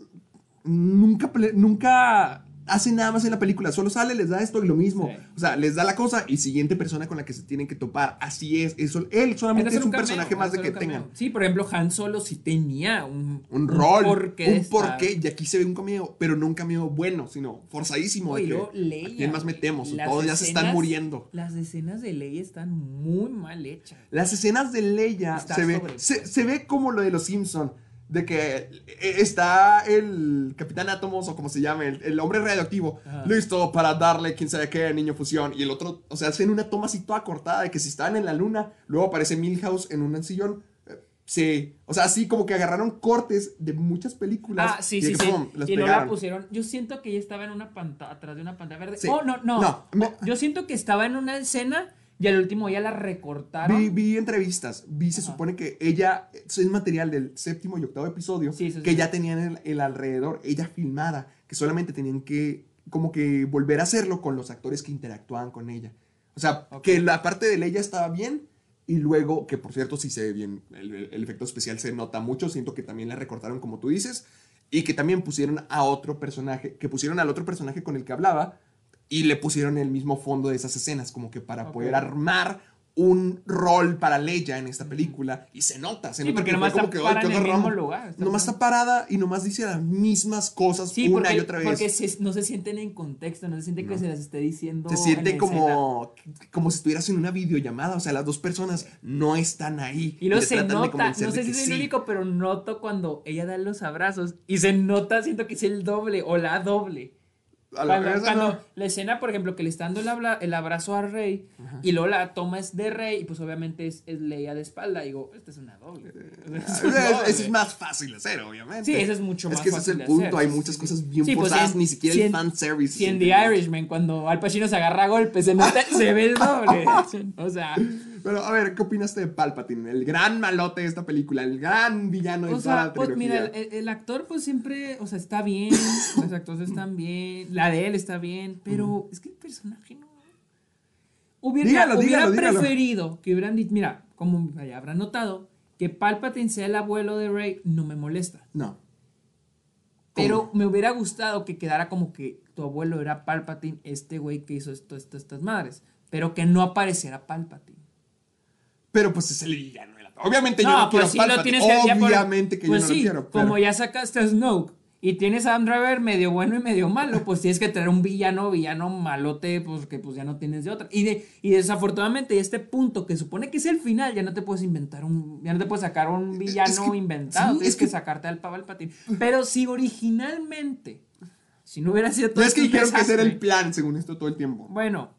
Nunca, nunca hace nada más en la película. Solo sale, les da esto y lo mismo. Sí. O sea, les da la cosa y siguiente persona con la que se tienen que topar. Así es. Eso, él solamente es un personaje más de que un tengan. Sí, por ejemplo, Han Solo sí tenía un, Un rol, porqué un porqué, y aquí se ve un cameo, pero no un cameo bueno, sino forzadísimo. de Oye, que, luego Leia, ¿A quién más metemos? Todos ya se están muriendo. Las escenas de Leia están muy mal hechas. Las escenas de Leia Está se ve, se, se ve como lo de los Simpson de que eh, está el Capitán Átomos o como se llame, el, el hombre radioactivo, Ajá. listo para darle quién sabe qué niño fusión. Y el otro, o sea, hacen una toma así toda cortada de que si estaban en la luna, luego aparece Milhouse en un sillón. Eh, Sí, o sea, así como que agarraron cortes de muchas películas. Ah, sí, y sí, que, sí. pum, las Y no la pusieron. Yo siento que ella estaba en una pantalla, atrás de una pantalla verde. Sí. Oh, no, no. No, me- Yo siento que estaba en una escena y al último ya la recortaron. Vi, vi entrevistas, vi, se Ajá. supone que ella, es material del séptimo y octavo episodio, Sí, que sí. ya tenían el, el alrededor, ella filmada, que solamente tenían que, como que volver a hacerlo con los actores que interactuaban con ella. O sea, que la parte de ella estaba bien, y luego, que por cierto sí se ve bien, el, el efecto especial se nota mucho, siento que también la recortaron como tú dices, y que también pusieron a otro personaje, que pusieron al otro personaje con el que hablaba, y le pusieron el mismo fondo de esas escenas, como que para poder armar un rol para Leia en esta película. Y se nota, se Sí, nota porque que nomás está que, parada "Ay, qué en el mismo agarramos". lugar, está Nomás está parada y nomás dice las mismas cosas Sí, una porque, y otra vez. porque se- no se sienten en contexto, no se siente que No. se las esté diciendo. se en siente escena. como, como si estuvieras en una videollamada. O sea, las dos personas no están ahí. Y te se nota, no sé si es el único, pero noto cuando ella da los abrazos y se nota, siento que es el doble o la doble. A la Cuando, cuando no. la escena, por ejemplo, que le está dando el, abra- el abrazo a Rey y luego la toma es de Rey y pues obviamente es, es Leia de espalda. Digo, esta es una doble. Es doble. Eso es más fácil de hacer, obviamente. Sí, eso es mucho más Es que ese es fácil el punto. hacer, Hay muchas cosas bien Sí, pues, en- ni siquiera si el en- fanservice. Si en The. Irishman, cuando Al Pacino se agarra a golpes, se nota, se ve el doble. O sea, Pero a ver, ¿qué opinaste de Palpatine? El gran malote de esta película, el gran villano de o toda la sea, pues trilogía. mira, el, el actor pues siempre, o sea, está bien, los actores están bien, la de él está bien, pero es que el personaje no... Hubiera, Dígalo, hubiera dígalo, dígalo. preferido que hubieran dicho, mira, como ya habrán notado, que Palpatine sea el abuelo de Rey no me molesta. No. Pero me hubiera gustado que quedara como que tu abuelo era Palpatine, este güey que hizo esto, esto, estas madres. Pero que no apareciera Palpatine. Pero pues es el villano. Obviamente yo no quiero pues sí lo tienes que ya por- Obviamente que pues yo no sí, lo quiero. pero- Como ya sacaste a Snoke y tienes a Adam Driver medio bueno y medio malo, pues tienes que tener un villano, villano malote, pues que pues ya no tienes de otra. Y, de, y desafortunadamente este punto que supone que es el final, ya no te puedes inventar un, ya no te puedes sacar un villano que- inventado, sí, tienes es que, que- sacarte al Palpatine. Pero si originalmente, si no hubiera sido todo Ya es que este dijeron que ese era el plan, según esto, todo el tiempo. bueno,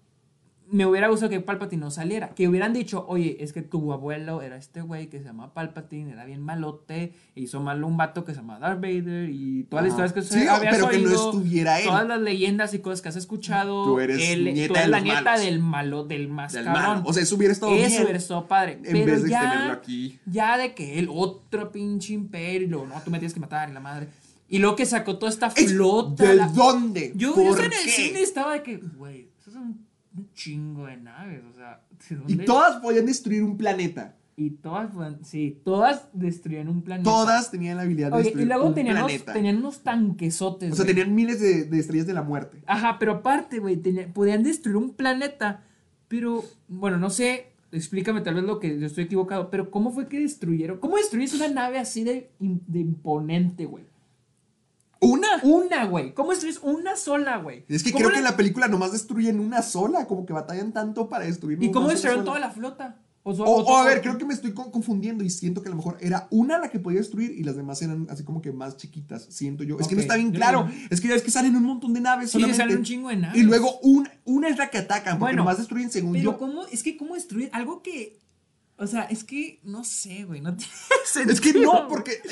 me hubiera gustado que Palpatine no saliera. Que hubieran dicho, oye, es que tu abuelo era este güey que se llama Palpatine, era bien malote, e hizo mal un vato que se llama Darth Vader y todas las historias que Sí, habías pero que no estuviera él. Todas las leyendas y cosas que has escuchado. Tú eres él- nieta tú de eres la nieta malos. del malo, del más Del cabrón. O sea, eso hubiera estado Eso hubiera estado padre. En pero vez de ya, tenerlo aquí. Ya de que él, otro pinche imperio, no, tú me tienes que matar y la madre. Y luego que sacó toda esta Es- flota. ¿De la- dónde? Yo, yo ¿Por en el cine estaba de que, güey, un, chingo de naves, o sea, ¿de Y todas podían destruir un planeta. Y todas, sí, todas destruían un planeta. Todas tenían la habilidad de Oye, destruir y luego un tenían unos, planeta. tenían unos tanquesotes. o sea, güey. tenían miles de, de estrellas de la muerte. Ajá, pero aparte, güey, podían destruir un planeta. Pero, bueno, no sé, explícame tal vez lo que yo estoy equivocado, pero ¿cómo fue que destruyeron? ¿Cómo destruyes una nave así de imponente, güey? ¿Una? Una, güey. ¿Cómo destruyes una sola, güey? Es que ¿Cómo creo la- que en la película nomás destruyen una sola, como que batallan tanto para destruir ¿Y cómo una destruyeron toda la flota? O, so- O, o o a ver, creo que me estoy con- confundiendo y siento que a lo mejor era una la que podía destruir y las demás eran así como que más chiquitas, siento yo. Es que no está bien claro. no- Es que ya es que salen un montón de naves Sí, solamente. salen un chingo de naves. Y luego un- una es la que atacan, porque Bueno, nomás destruyen según Pero yo. ¿cómo? Es que ¿cómo destruir algo que... O sea, es que, no sé, güey, no tiene Es que sentido, no, porque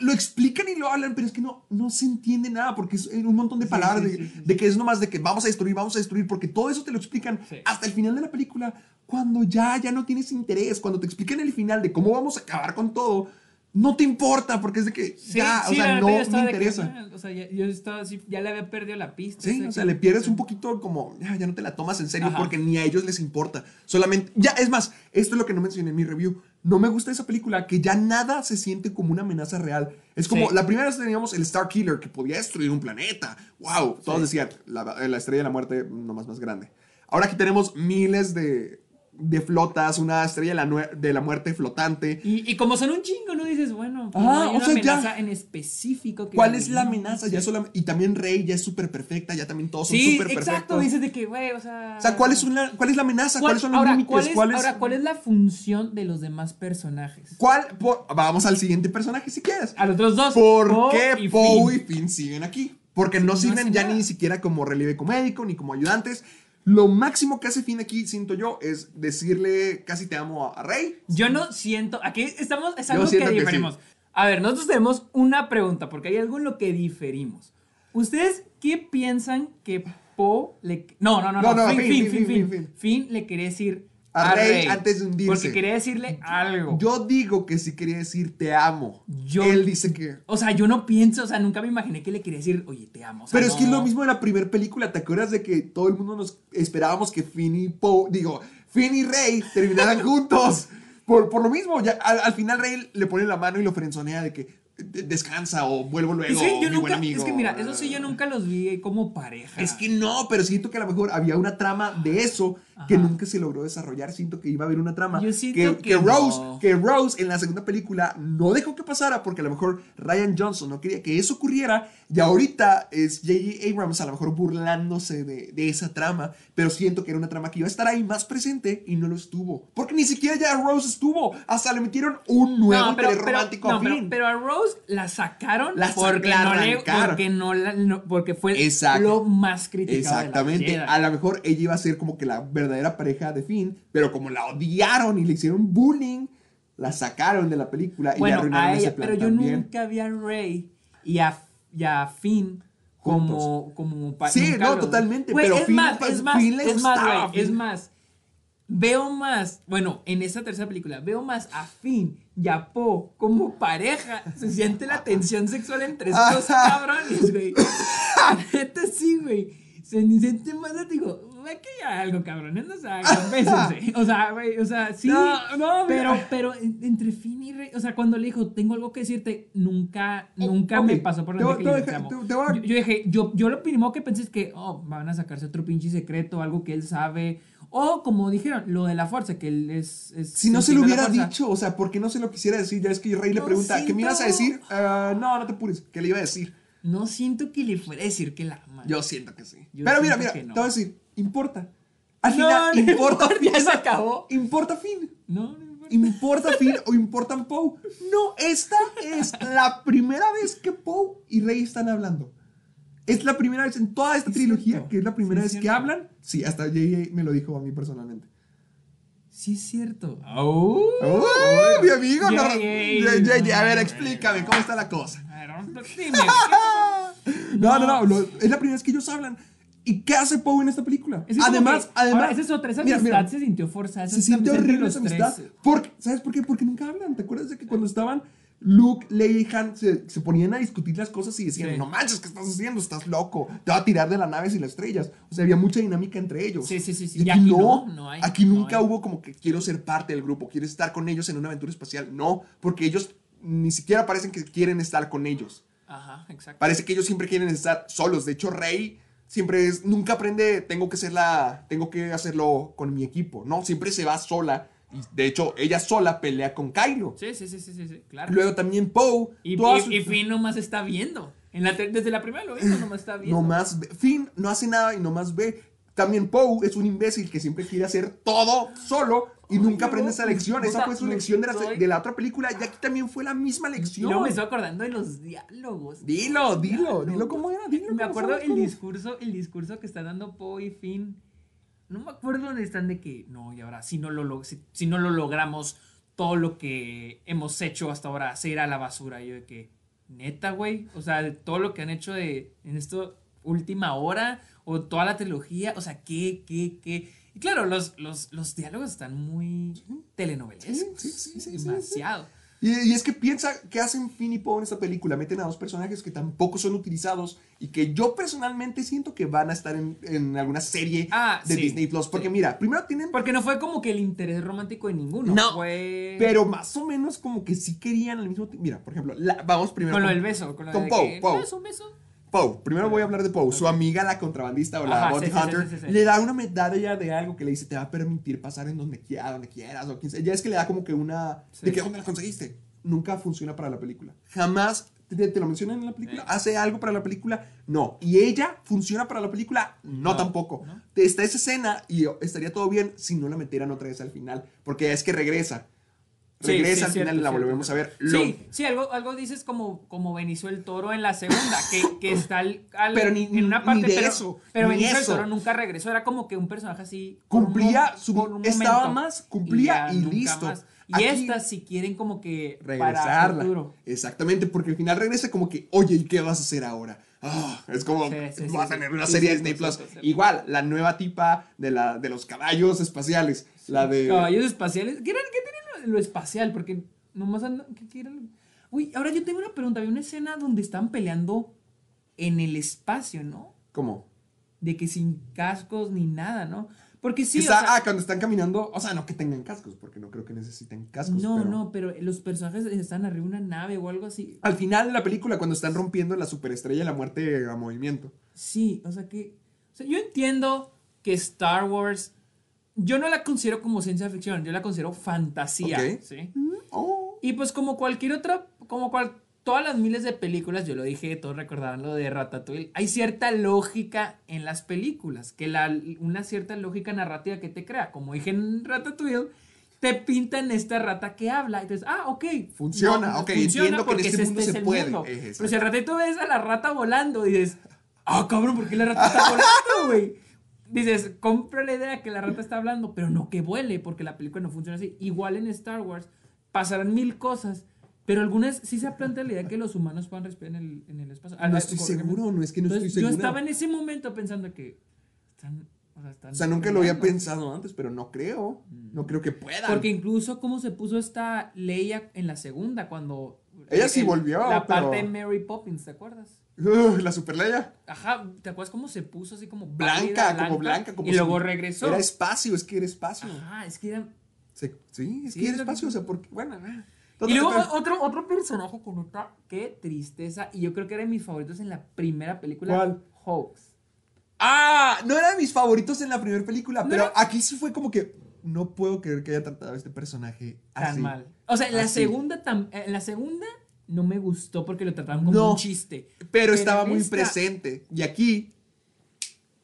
lo explican y lo hablan, pero es que no, no se entiende nada, porque es un montón de palabras sí, de, sí, sí, de que es nomás de que vamos a destruir, vamos a destruir, porque todo eso te lo explican hasta el final de la película, cuando ya, ya no tienes interés, cuando te explican el final de cómo vamos a acabar con todo, no te importa, porque es de que Sí, ya, sí, o sea, no me que, interesa. ah, o sea, ya, yo estaba así, ya le había perdido la pista. Sí, o sea, le pierdes un poquito como, ya, ya no te la tomas en serio Ajá. porque ni a ellos les importa. Solamente, ya, es más, esto es lo que no mencioné en mi review. No me gusta esa película, que ya nada se siente como una amenaza real. Es como, Sí. la primera vez teníamos el Star Killer, que podía destruir un planeta. ¡Wow! Todos decían, la, la estrella de la muerte nomás más grande. Ahora aquí tenemos miles de, de flotas, una estrella de la, de la muerte flotante. Y, y como son un chingo, ¿no? Dices, bueno, Ajá, no hay una sea, ya- amenaza en específico. Que ¿Cuál es la amenaza? Ya solamente, y también Rey ya es súper perfecta, ya también todos son Sí, súper exacto. perfectos. Dices de que, güey, o sea. O sea, ¿cuál es, una, ¿cuál es la amenaza? ¿Cuál- ¿Cuáles son los ahora, límites? ¿cuál es, ¿Cuál es- ahora, ¿cuál es la función de los demás personajes? ¿Cuál? por- vamos al siguiente personaje si quieres. A los otros dos. ¿Por Poe qué Poe y Finn siguen aquí? Porque no sirven hacen ya nada. ni siquiera como relieve comédico ni como ayudantes. Lo máximo que hace Finn aquí, siento yo, es decirle casi te amo a, Rey. Yo no siento. Aquí estamos. Es algo que diferimos. A ver, nosotros tenemos una pregunta, porque hay algo en lo que diferimos. ¿Ustedes qué piensan que Poe le. No, no, no, No, no. no, Finn, Finn, Finn, le quería decir A Rey antes de hundirse. Porque quería decirle algo. Yo digo que sí quería decir te amo. Yo- Él dice que. O sea, yo no pienso, o sea, nunca me imaginé que le quería decir, oye, te amo. o sea, Pero es que es lo mismo de la primera película. ¿Te acuerdas de que todo el mundo nos esperábamos que Finn y Poe, digo, Finn y Rey terminaran juntos? Por, por lo mismo, ya, al, al final Rey le pone la mano y lo frenzonea de que "De- descansa o vuelvo luego, que yo mi nunca, buen amigo. es que mira, eso sí yo nunca los vi como pareja. Es que no, pero siento que a lo mejor había una trama de eso que Ajá. nunca se logró desarrollar. Siento que iba a haber una trama Yo siento que Rose, no. que Rose en la segunda película no dejó que pasara porque a lo mejor Ryan Johnson no quería que eso ocurriera y ahorita es J.J. Abrams a lo mejor burlándose de, de esa trama, pero siento que era una trama que iba a estar ahí más presente y no lo estuvo. Porque ni siquiera ya Rose estuvo, hasta le metieron un nuevo no, pero, romántico no, a pero- pero a Rose la sacaron La porque, la no le, porque no la- porque fue Exacto. lo más criticado Exactamente. de la A lo mejor ella iba a ser como que la verdadera pareja de Finn, pero como la odiaron y le hicieron bullying, la sacaron de la película y le arruinaron a ese ella, plan pero yo nunca vi a Rey y a, y a Finn como, como Sí, no, los- totalmente, pero es Finn- más, es más, Finn es más, güey, es más. Veo más, bueno, en esa tercera película, veo más a Finn y a Poe como pareja. Se siente la tensión sexual entre estos cabrones, güey. Neta sí, güey. Se siente más, digo, aquí hay algo, cabrones, no se hagan, bésense. O sea, güey, o sea, sí. No, no, pero, mira. pero en- entre Finn y Rey, o sea, cuando le dijo, tengo algo que decirte, nunca, nunca ok, me pasó por la mente que te le te te- a- Yo, yo dije, yo, yo lo primero que pensé es que, oh, van a sacarse otro pinche secreto, algo que él sabe. O como dijeron, lo de la fuerza, que él es. es Si no se lo hubiera dicho, o sea, ¿por qué no se lo quisiera decir? Ya es que Rey le No pregunta, ¿qué me ibas a siento- decir? "Ah, no, no te apures, ¿qué le iba a decir? No siento que le fuera a decir que la ama. Yo siento que sí. Yo pero mira, siento mira, no. te voy a decir, importa. Al No, final, no importa importa, Finn. ya se acabó. Importa Finn. No, no importa. ¿Importa Finn o importan Poe? No, esta es la primera vez que Poe y Rey están hablando. Es la primera vez en toda esta Es trilogía cierto. que es la primera Sí, vez que cierto. hablan. Sí, hasta JJ me lo dijo a mí personalmente. Sí, es cierto. Oh. ¡Uy, mi amigo! no- JJ. JJ, a ver, explícame, ¿cómo está la cosa? No, no, no, lo- es la primera vez que ellos hablan. ¿Y qué hace Poe en esta película? Es además, que- además. ahora, esa es otra, esa mira, amistad mira, se sintió forzada. se entre horrible esa amistad. Porque, ¿Sabes por qué? Porque nunca hablan. ¿Te acuerdas de que cuando estaban Luke, Leia y Han se, se ponían a discutir las cosas y decían, Sí. no manches, ¿qué estás haciendo? Estás loco. Te va a tirar de las naves y las estrellas. O sea, había mucha dinámica entre ellos. Sí, sí, sí, sí. Y Y aquí, aquí no, no, no hay, aquí no nunca hay. hubo como que quiero ser parte del grupo, quiero estar con ellos en una aventura espacial. No, porque ellos ni siquiera parecen que quieren estar con ellos. Ajá, exacto. Parece que ellos siempre quieren estar solos. De hecho, Rey siempre es, nunca aprende, tengo que ser la, tengo que hacerlo con mi equipo. No, siempre se va sola. Y de hecho, ella sola pelea con Kylo. Sí, sí, sí, sí, sí, sí, claro. Luego también Poe. y, y, su- y Finn nomás está viendo. En la te- desde la primera lo hizo, nomás está viendo. Nomás Finn no hace nada y nomás ve. También Poe es un imbécil que siempre quiere hacer todo solo y nunca aprende esa lección. Esa fue su lección de la, estoy- de la otra película y aquí también fue la misma lección. luego me estoy acordando de los diálogos. Dilo, dilo, dilo cómo era. Dilo Me acuerdo el discurso, el discurso que está dando Poe y Finn. No me acuerdo dónde están de que, no, y ahora, si no lo, si, si no lo logramos, todo lo que hemos hecho hasta ahora se irá a la basura. Y yo de que, neta, güey, o sea, de todo lo que han hecho de, en esta última hora, o toda la trilogía, o sea, qué, qué, qué. Y claro, los, los, los diálogos están muy telenovelescos. Sí, sí, sí, demasiado. Y, y es que piensa que hacen Finn y Poe en esta película. Meten a dos personajes que tampoco son utilizados y que yo personalmente siento que van a estar en, en alguna serie Ah, de sí, Disney Plus. Porque sí. mira, primero tienen. Porque no fue como que el interés romántico de ninguno. No, fue... Pero más o menos como que sí querían al mismo tiempo. Mira, por ejemplo, la- vamos primero Con lo con- del beso. Con, lo con de Poe, Poe. Un beso, un beso. Poe. Primero voy a hablar de Poe. Su amiga, la contrabandista o la Ajá, bounty sí, hunter, sí, sí, sí. le da una medalla de algo que le dice te va a permitir pasar en donde quieras, donde quieras. O quien sea. Ya es que le da como que una. ¿De qué dónde la conseguiste? Nunca funciona para la película. Jamás te, te lo mencionan en la película. ¿Hace algo para la película? No. ¿Y ella funciona para la película? No, No, tampoco. no. Está esa escena y estaría todo bien si no la metieran otra vez al final. Porque es que regresa. Regresa sí, al cierto, final y la cierto. volvemos a ver. Sí, sí, algo, algo dices como, como Benicio el Toro en la segunda, que, que está al, al- Pero ni- en una ni parte, de pero, eso, pero ni Benicio eso. el Toro nunca regresó, era como que un personaje así. un Cumplía su- un estaba más, cumplía y listo. más. Y Aquí- estas si quieren como que regresarla. Exactamente, porque al final regresa como que, oye, ¿y qué vas a hacer ahora? Ah, es como, Sí, vas a sí. tener una serie de Disney Plus. Igual, la nueva tipa de, la, de los caballos espaciales. La de... Caballos espaciales. ¿Qué, qué lo, espacial? Porque nomás andan. ¿qué, qué era lo- Uy, ahora yo tengo una pregunta. Había una escena donde están peleando en el espacio, ¿no? ¿Cómo? De que sin cascos ni nada, ¿no? Porque sí. o Está- sea, ah, cuando están caminando, o sea, no que tengan cascos, porque no creo que necesiten cascos. no, pero- no, pero los personajes están arriba de una nave o algo así. Al final de la película, cuando están rompiendo la superestrella de la muerte a movimiento. Sí, o sea que. O sea, yo entiendo que Star Wars. Yo no la considero como ciencia ficción, yo la considero fantasía. Ok. ¿sí? Oh. Y pues como cualquier otra, como cual, todas las miles de películas, yo lo dije, todos recordarán lo de Ratatouille, hay cierta lógica en las películas, que la, una cierta lógica narrativa que te crea, como dije en Ratatouille, te pintan esta rata que habla, entonces, ah, ok. Funciona, ok, entiendo que en este mundo se puede. mundo. Pero si al ratito ves a la rata volando y dices, ah, cabrón, ¿por qué la rata está volando, güey? Dices, compra la idea que la rata está hablando, pero no que vuele, porque la película no funciona así. Igual en Star Wars pasarán mil cosas, pero algunas sí se plantea la idea que los humanos puedan respirar en el, en el espacio. Ah, No estoy seguro, no es que no Entonces, estoy Yo seguro. estaba en ese momento pensando que están, o sea, están O sea, nunca lo había pensado antes, pero no creo. No creo que pueda. Porque incluso cómo se puso esta Leia en la segunda, cuando... Ella sí volvió, La pero- parte de Mary Poppins, ¿te acuerdas? Uh, la Superleia. Ajá, ¿te acuerdas cómo se puso así como Blanca, pálida, como blanca. Como y luego regresó. Era espacio, es que era espacio. Ajá, es que era... Se- sí, es Sí, que es era que- espacio. O sea, porque, bueno. ah. Y luego otro, otro personaje con neta, qué tristeza. Y yo creo que era de mis favoritos en la primera película. ¿Cuál? Hawks. Ah, no era de mis favoritos en la primera película, ¿No pero era? aquí sí fue como que no puedo creer que haya tratado a este personaje Tan así. mal. O sea, en la Así. segunda tam- en la segunda no me gustó porque lo trataban como No, un chiste. Pero, estaba muy esta- presente. Y aquí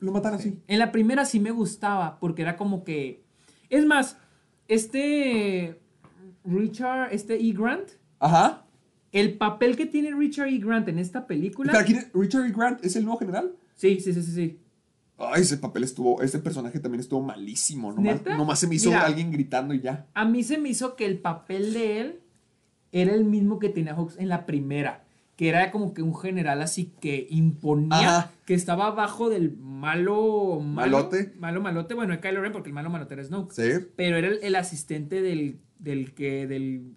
lo matan así. En la primera sí me gustaba porque era como que. Es más, este. Richard, este E. Grant. Ajá. El papel que tiene Richard E. Grant en esta película. ¿Richard E. Grant es el nuevo general? Sí, sí, sí, sí, sí. Ay, ese papel estuvo, ese personaje también estuvo malísimo. Nomás, ¿Neta? nomás se me hizo Mira. alguien gritando y ya. A mí se me hizo que el papel de él era el mismo que tenía Hawks en la primera. Que era como que un general así que imponía, Ajá. que estaba abajo del malo, malo Malote. Malo malote. Bueno, de Kylo Ren porque el malo malote era Snoke. Sí. Pero era el, el asistente del, del que, del...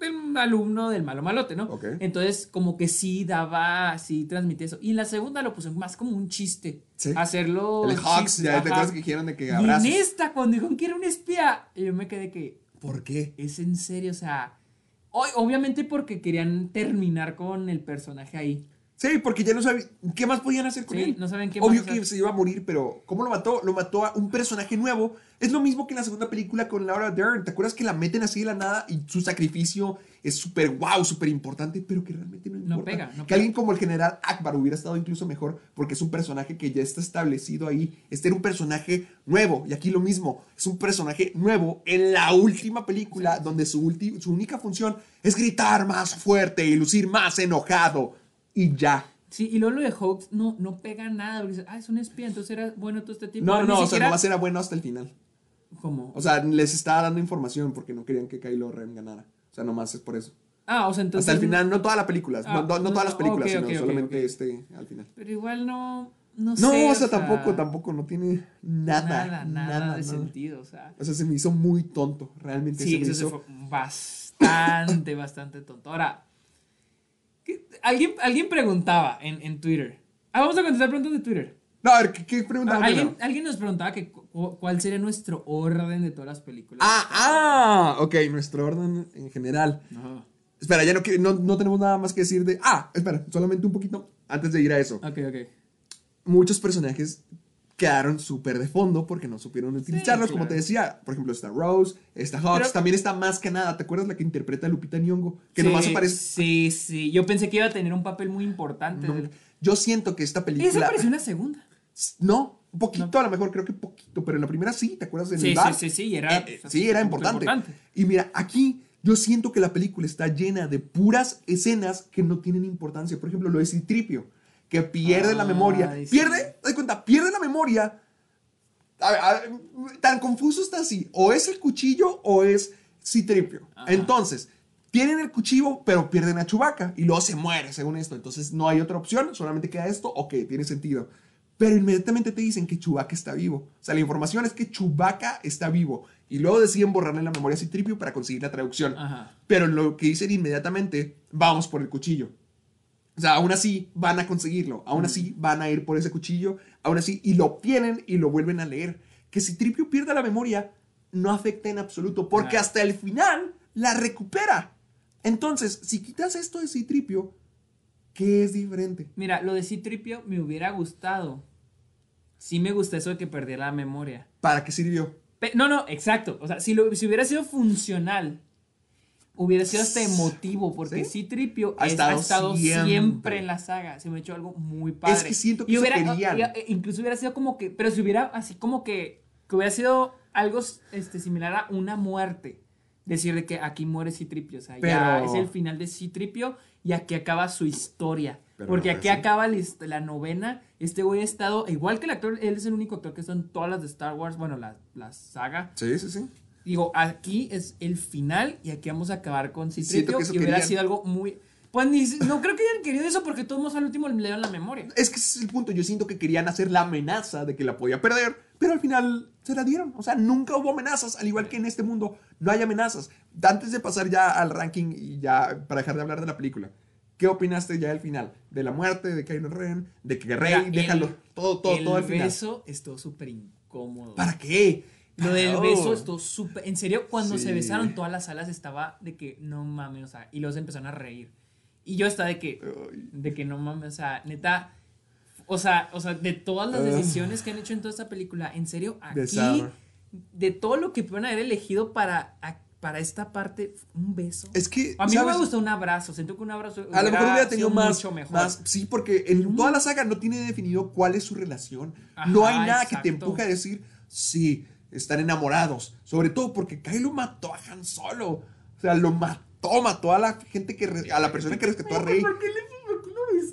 el alumno del malo malote, ¿no? Ok. Entonces, como que sí daba, sí transmitía eso. Y en la segunda lo puso más como un chiste. Sí. Hacerlo. El Hawks, ya te acuerdas que dijeron de que Y en abrazos. esta, cuando dijeron que era un espía, yo me quedé que, ¿Por qué? es en serio, o sea. Obviamente porque querían terminar con el personaje ahí. Sí, porque ya no sabían qué más podían hacer con Sí, él. no saben qué Obvio hacer. que se iba a morir, pero ¿cómo lo mató? Lo mató a un personaje nuevo. Es lo mismo que en la segunda película con Laura Dern. ¿Te acuerdas que la meten así de la nada y su sacrificio es súper wow, súper importante, pero que realmente no importa? pega, no que alguien como el general Akbar hubiera estado incluso mejor porque es un personaje que ya está establecido ahí. Este era un personaje nuevo y aquí lo mismo. Es un personaje nuevo en la última película donde su, ulti- su única función es gritar más fuerte y lucir más enojado. Y ya. Sí, y luego lo de Hawks no, no pega nada. Porque dice, ah, es un espía, entonces era bueno todo este tiempo. No, no, o sea, siquiera- nomás era bueno hasta el final. ¿Cómo? O sea, les estaba dando información porque no querían que Kylo Ren ganara. O sea, nomás es por eso. Ah, o sea, entonces. hasta el final, no toda la película, Ah, no, no- no todas las películas, sino solamente ok. este al final. Pero igual no. No, No, o sea, tampoco, tampoco, no tiene nada, Nada, nada, de sentido, o sea. O sea, se me hizo muy tonto, realmente Sí, se me eso se fue bastante, bastante tonto. Ahora, ¿qué- alguien, alguien preguntaba en, en Twitter. Ah, vamos a contestar preguntas de Twitter. No, a ver, ¿qué, qué preguntaba Ah, ¿Alguien, nos preguntaba que cu- cuál sería nuestro orden de todas las películas. Ah, ah, ok, nuestro orden en general. Ajá. Espera, ya no, no, no tenemos nada más que decir de... Ah, espera, solamente un poquito antes de ir a eso. Ok, ok. muchos personajes quedaron súper de fondo porque no supieron utilizarlos, como claro. te decía. Por ejemplo, está Rose, está Hawks, Pero- también está más que nada. ¿Te acuerdas la que interpreta a Lupita Nyong'o? Que sí, nomás aparece... Sí, sí. Yo pensé que iba a tener un papel muy importante. No, yo siento que esta Esa película... apareció en la segunda. No, un poquito, a lo mejor creo que poquito, pero en la primera sí, ¿te acuerdas? En Sí, el bar? sí, sí, sí, y era- Eh, eh, sí, era importante. Y mira, aquí yo siento que la película está llena de puras escenas que no tienen importancia. Por ejemplo, lo de Citripio, que pierde la memoria. sí. Pierde, te cuenta, pierde la memoria. A ver, a ver, tan confuso está así. O es el cuchillo o es Citripio. Ajá. Entonces, tienen el cuchillo, pero pierden a Chubaca y luego se muere, según esto. Entonces, no hay otra opción, solamente queda esto. Ok, tiene sentido. Pero inmediatamente te dicen que Chubaca está vivo. O sea, la información es que Chubaca está vivo. Y luego deciden borrarle la memoria a Citripio para conseguir la traducción. Ajá. Pero lo que dicen inmediatamente, vamos por el cuchillo. O sea, aún así van a conseguirlo, aún así van a ir por ese cuchillo, aún así, y lo obtienen y lo vuelven a leer. Que si Tripio pierde la memoria, no afecta en absoluto, porque hasta el final la recupera. Entonces, si quitas esto de Citripio, ¿qué es diferente? Mira, lo de Citripio me hubiera gustado. Sí me gusta eso de que perdiera la memoria. ¿Para qué sirvió? Pe- no, no, exacto. O sea, si, lo- si hubiera sido funcional, hubiera sido hasta emotivo, porque ¿Sí? Citripio Ha es- estado ha estado siempre. siempre en la saga. Se me ha hecho algo muy padre. Es que siento que Y eso hubiera- querían. y- incluso hubiera sido como que, pero si hubiera así como que, que hubiera sido algo este, similar a una muerte. Decirle que aquí muere Citripio, o sea, ya Pero- es el final de Citripio y aquí acaba su historia. Porque aquí acaba la, la novena. Este güey ha estado, igual que el actor, él es el único actor que está en todas las de Star Wars, bueno, la, la saga. Sí, sí, sí. Digo, aquí es el final y aquí vamos a acabar con Siento Citripio que hubiera sido algo muy... Pues ni, no creo que hayan querido eso porque todos al último le dieron la memoria. Es que ese es el punto. Yo siento que querían hacer la amenaza de que la podía perder, pero al final se la dieron. O sea, nunca hubo amenazas, al igual que en este mundo no hay amenazas. Antes de pasar ya al ranking y ya para dejar de hablar de la película, ¿qué opinaste ya del final? De la muerte de Kylo Ren, de que Rey, Mira, déjalo, el- todo, todo, el todo al final. beso estuvo súper incómodo. ¿Para qué? Lo del beso estuvo súper... En serio, cuando Sí. se besaron todas las salas estaba de que no mames, o sea, y se empezaron a reír. Y yo estaba de que... De que no mames, o sea, neta... O sea, o sea, de todas las Ah. decisiones que han hecho en toda esta película, en serio, aquí, de todo lo que pueden haber elegido para, a- para esta parte, un beso. Es que, a mí me ¿sabes? gustó un abrazo, siento que un abrazo A lo mejor hubiera tenido más, mucho mejor. más. Sí, porque en toda la saga no tiene definido cuál es su relación. Ajá, no hay nada que te exacto. empuje a decir, sí, están enamorados. Sobre todo porque Kylo mató a Han Solo. O sea, lo mató, mató a la gente que, re- a la persona que rescató a Rey. ¿Por qué le?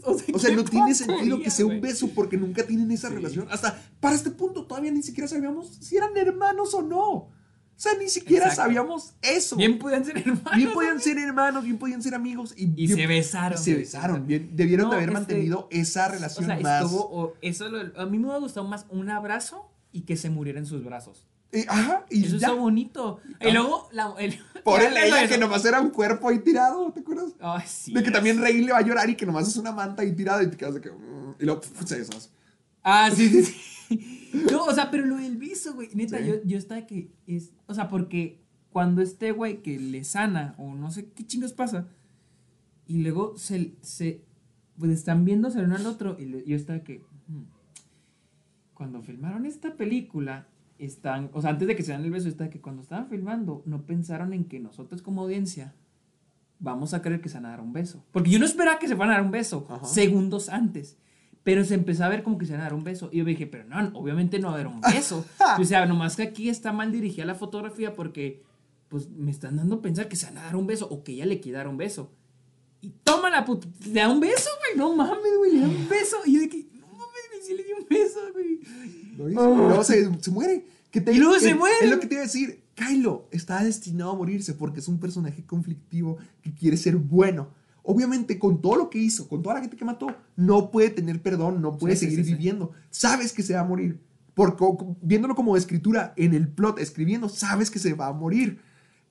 O sea, O sea, ¿qué no tiene sentido que sea un beso porque nunca tienen esa relación. Hasta para este punto todavía ni siquiera sabíamos si eran hermanos o no. O sea, ni siquiera Exacto. sabíamos eso. Bien podían ser hermanos. Bien podían ser hermanos, bien podían ser amigos. Y, Y bien- se besaron, y se besaron. Bien, debieron No, de haber este, mantenido esa O relación sea, más. estuvo. o- eso lo- a mí me hubiera gustado más un abrazo y que se muriera en sus brazos. Y, ajá, y Eso ya. es bonito. Y luego, la, el, Por el ella que eso- nomás era un cuerpo ahí tirado, ¿te acuerdas? Ay, sí. De que también Rey le va a llorar y que nomás es una manta ahí tirada y te quedas de que. mm, y luego pf, se deshace. Ah, sí, sí, sí. No, o sea, pero lo del viso, güey. Neta, Sí. yo, yo estaba que es. O sea, porque cuando este güey que le sana, o no sé qué chingos pasa, y luego se. se pues están viéndose el uno al otro, y yo estaba que. hmm, Cuando filmaron esta película, están. O sea, antes de que se dan el beso, estaba que cuando estaban filmando, no pensaron en que nosotros como audiencia. Vamos a creer que se van a dar un beso. Porque yo no esperaba que se fueran a dar un beso Ajá. segundos antes. Pero se empezó a ver como que se iban a dar un beso. Y yo dije, pero no, obviamente no va a haber un beso. o sea, nomás que aquí está mal dirigida la fotografía porque pues me están dando a pensar que se van a dar un beso o que ella le quiere dar un beso. Y toma la puta, le da un beso, güey. No mames, güey, le da un beso. Y yo dije, no mames, güey, sí le dio un beso, güey. ¿Lo viste? Y luego se, se muere. Que te- Y luego se muere. Es lo que te iba a decir. Kylo está destinado a morirse porque es un personaje conflictivo que quiere ser bueno. Obviamente, con todo lo que hizo, con toda la gente que mató, no puede tener perdón, no puede Sí, seguir sí, sí. viviendo. Sabes que se va a morir. Porque, viéndolo como escritura en el plot, escribiendo, sabes que se va a morir.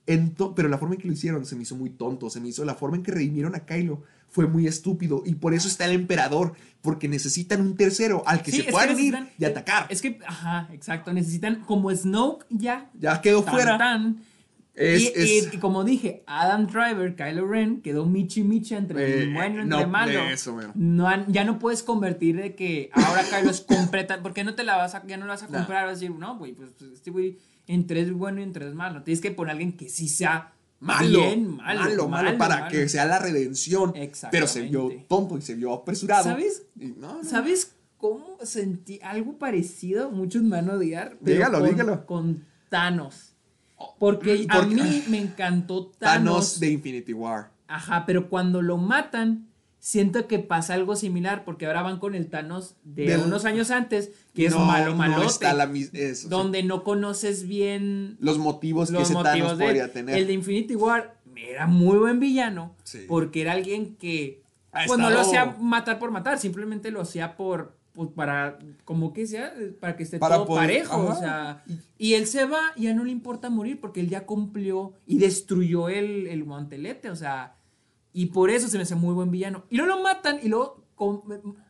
Ento- pero la forma en que lo hicieron se me hizo muy tonto, se me hizo la forma en que redimieron a Kylo fue muy estúpido y por eso está el emperador, porque necesitan un tercero al que Sí, se que puedan necesitan- y atacar. Es que, ajá, exacto. Necesitan, como Snoke ya. ya quedó tan, fuera. tan, Es- y, es- y como dije, Adam Driver, Kylo Ren, quedó michi michi entre Eh, bueno no, entre malo. eso. No ya no puedes convertir de que ahora Kylo es completa, porque no te la vas a, ya no la vas a No. comprar, vas a decir, no, güey, pues, pues, este güey en tres es bueno y en tres es malo. Tienes que poner a alguien que sí sea malo, bien, malo, malo, malo, para malo. que sea la redención. Pero se vio tonto y se vio apresurado. ¿Sabes? Y no, no. ¿Sabes cómo sentí algo parecido? Muchos me van a odiar. Dígalo, con, dígalo. Con Thanos. Porque a mí me encantó Thanos. Thanos de Infinity War. Ajá, pero cuando lo matan, siento que pasa algo similar, porque ahora van con el Thanos de unos años antes, que es malo, no malote. está la mis- eso, sí. donde no conoces bien Los motivos que ese motivos Thanos de podría tener. El de Infinity War era muy buen villano, Sí. porque era alguien que Ha pues no lo hacía matar por matar, simplemente lo hacía por pues, para como que sea para que esté Para todo poder- parejo, o sea, y él se va y ya no le importa morir porque él ya cumplió y destruyó el, el guantelete, o sea, y por eso se me hace muy buen villano. Y luego lo matan y luego con-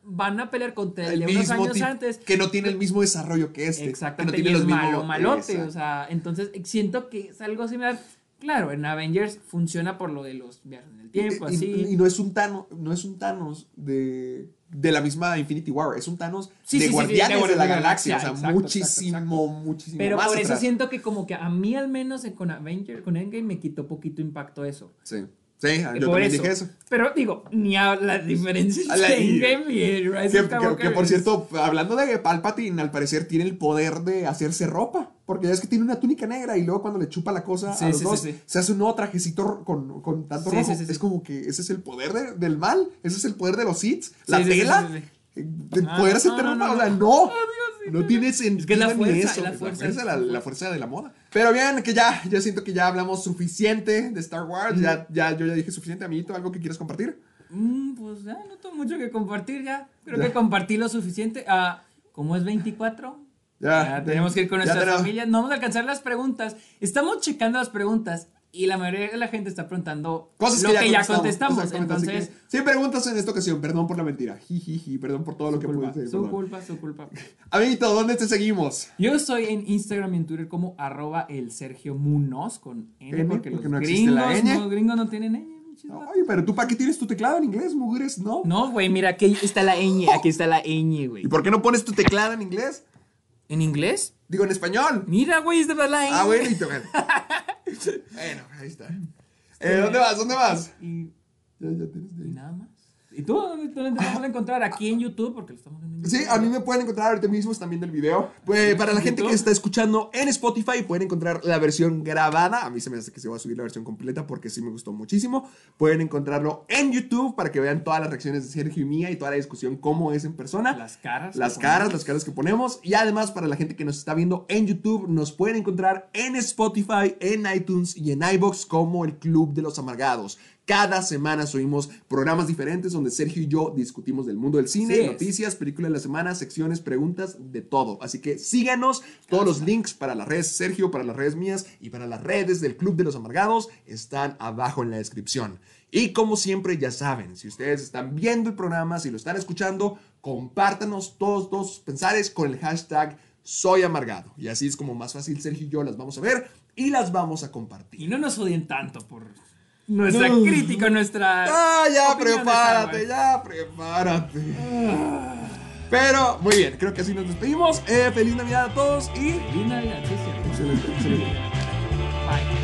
van a pelear contra el, el de unos años antes. que no tiene el mismo desarrollo que este. Exactamente, que no y tiene es los malo, mismos- malote, Exacto. o sea, entonces siento que es algo similar. Claro, en Avengers funciona por lo de los viajes en el tiempo, y, así. y- y no es un Thanos, no es un Thanos de, de la misma Infinity War, es un Thanos Sí, de sí, Guardianes de la Galaxia, Galaxia, o sea, exacto, muchísimo, exacto, muchísimo Pero más por eso siento que como que a mí al menos con Avengers, con Endgame me quitó poquito impacto eso. Sí, sí, yo por también eso. dije eso. Pero digo, ni a la diferencia A la- entre Endgame y el Rise Que, por cierto, hablando de Palpatine, al parecer tiene el poder de hacerse ropa. Porque ya es que tiene una túnica negra y luego cuando le chupa la cosa Sí, a los sí, dos, sí, se hace un nuevo trajecito con, con tanto rojo. Es como que ese es el poder de- del mal, ese es el poder de los Sith. La tela, de Ah, poder no, hacerte no, ropa, no, o sea, no. no. Oh, Dios, no no, tiene no. sentido Es que la fuerza, eso, la es fuerza, la, es fuerza, la la, la fuerza. fuerza de la moda. Pero bien, que ya, ya siento que ya hablamos suficiente de Star Wars. Ya, ya, yo ya dije suficiente, amiguito. ¿Algo que quieras compartir? Mm, pues ya, no tengo mucho que compartir ya. Creo Ya. que compartí lo suficiente. Ah, como es 24, Ya, ya, tenemos que ir con nuestras familias. No vamos a alcanzar las preguntas. Estamos checando las preguntas y la mayoría de la gente está preguntando Cosas lo que ya que ya contestamos. Entonces, sin preguntas en esta ocasión. Perdón por la mentira. Jijiji, perdón por todo lo que culpa, pude decir. su perdón. culpa, su culpa. Amiguito, ¿dónde te seguimos? Yo estoy en Instagram y en Twitter como arroba el Sergio Munoz con N, N, porque, porque los no existe la gringos, ñ. no, gringos no tienen N. Ay, pero tú, ¿para qué tienes tu teclado en inglés, mugres? ¿No? No, güey, mira, aquí está la ñ, aquí está la ñ, güey. ¿Y por qué no pones tu teclado en inglés? ¿En inglés? Digo, en español. Mira, güey, está la ñ. Ah, bueno, y te- bueno. Ahí está. Eh, ¿Dónde vas? ¿Dónde vas? Y, Ya, ya tienes y nada más. ¿Y tú dónde, te a encontrar? Aquí en YouTube, porque lo estamos viendo en YouTube. Sí, a mí me pueden encontrar ahorita mismo, están viendo el video. Pues, para la gente que está escuchando en Spotify, pueden encontrar la versión grabada. A mí se me hace que se va a subir la versión completa porque sí me gustó muchísimo. Pueden encontrarlo en YouTube para que vean todas las reacciones de Sergio y mía y toda la discusión, cómo es en persona. Las caras. Las caras, las caras que ponemos. Y además, para la gente que nos está viendo en YouTube, nos pueden encontrar en Spotify, en iTunes y en iBox como el Club de los Amargados. Cada semana subimos programas diferentes donde Sergio y yo discutimos del mundo del cine, Sí noticias, películas de la semana, secciones, preguntas, de todo. Así que síganos. Todos los links para las redes de Sergio, para las redes mías y para las redes del Club de los Amargados están abajo en la descripción. Y como siempre, ya saben, si ustedes están viendo el programa, si lo están escuchando, compártanos todos, todos sus pensares con el hashtag Soy Amargado. Y así es como más fácil Sergio y yo las vamos a ver y las vamos a compartir. Y no nos odien tanto por nuestra No. crítica, nuestra. Ah, ya, prepárate, ya, prepárate. Pero, muy bien, creo que así nos despedimos. Eh, feliz Navidad a todos y... Feliz Navidad, sí. Excelente, excelente. Bye.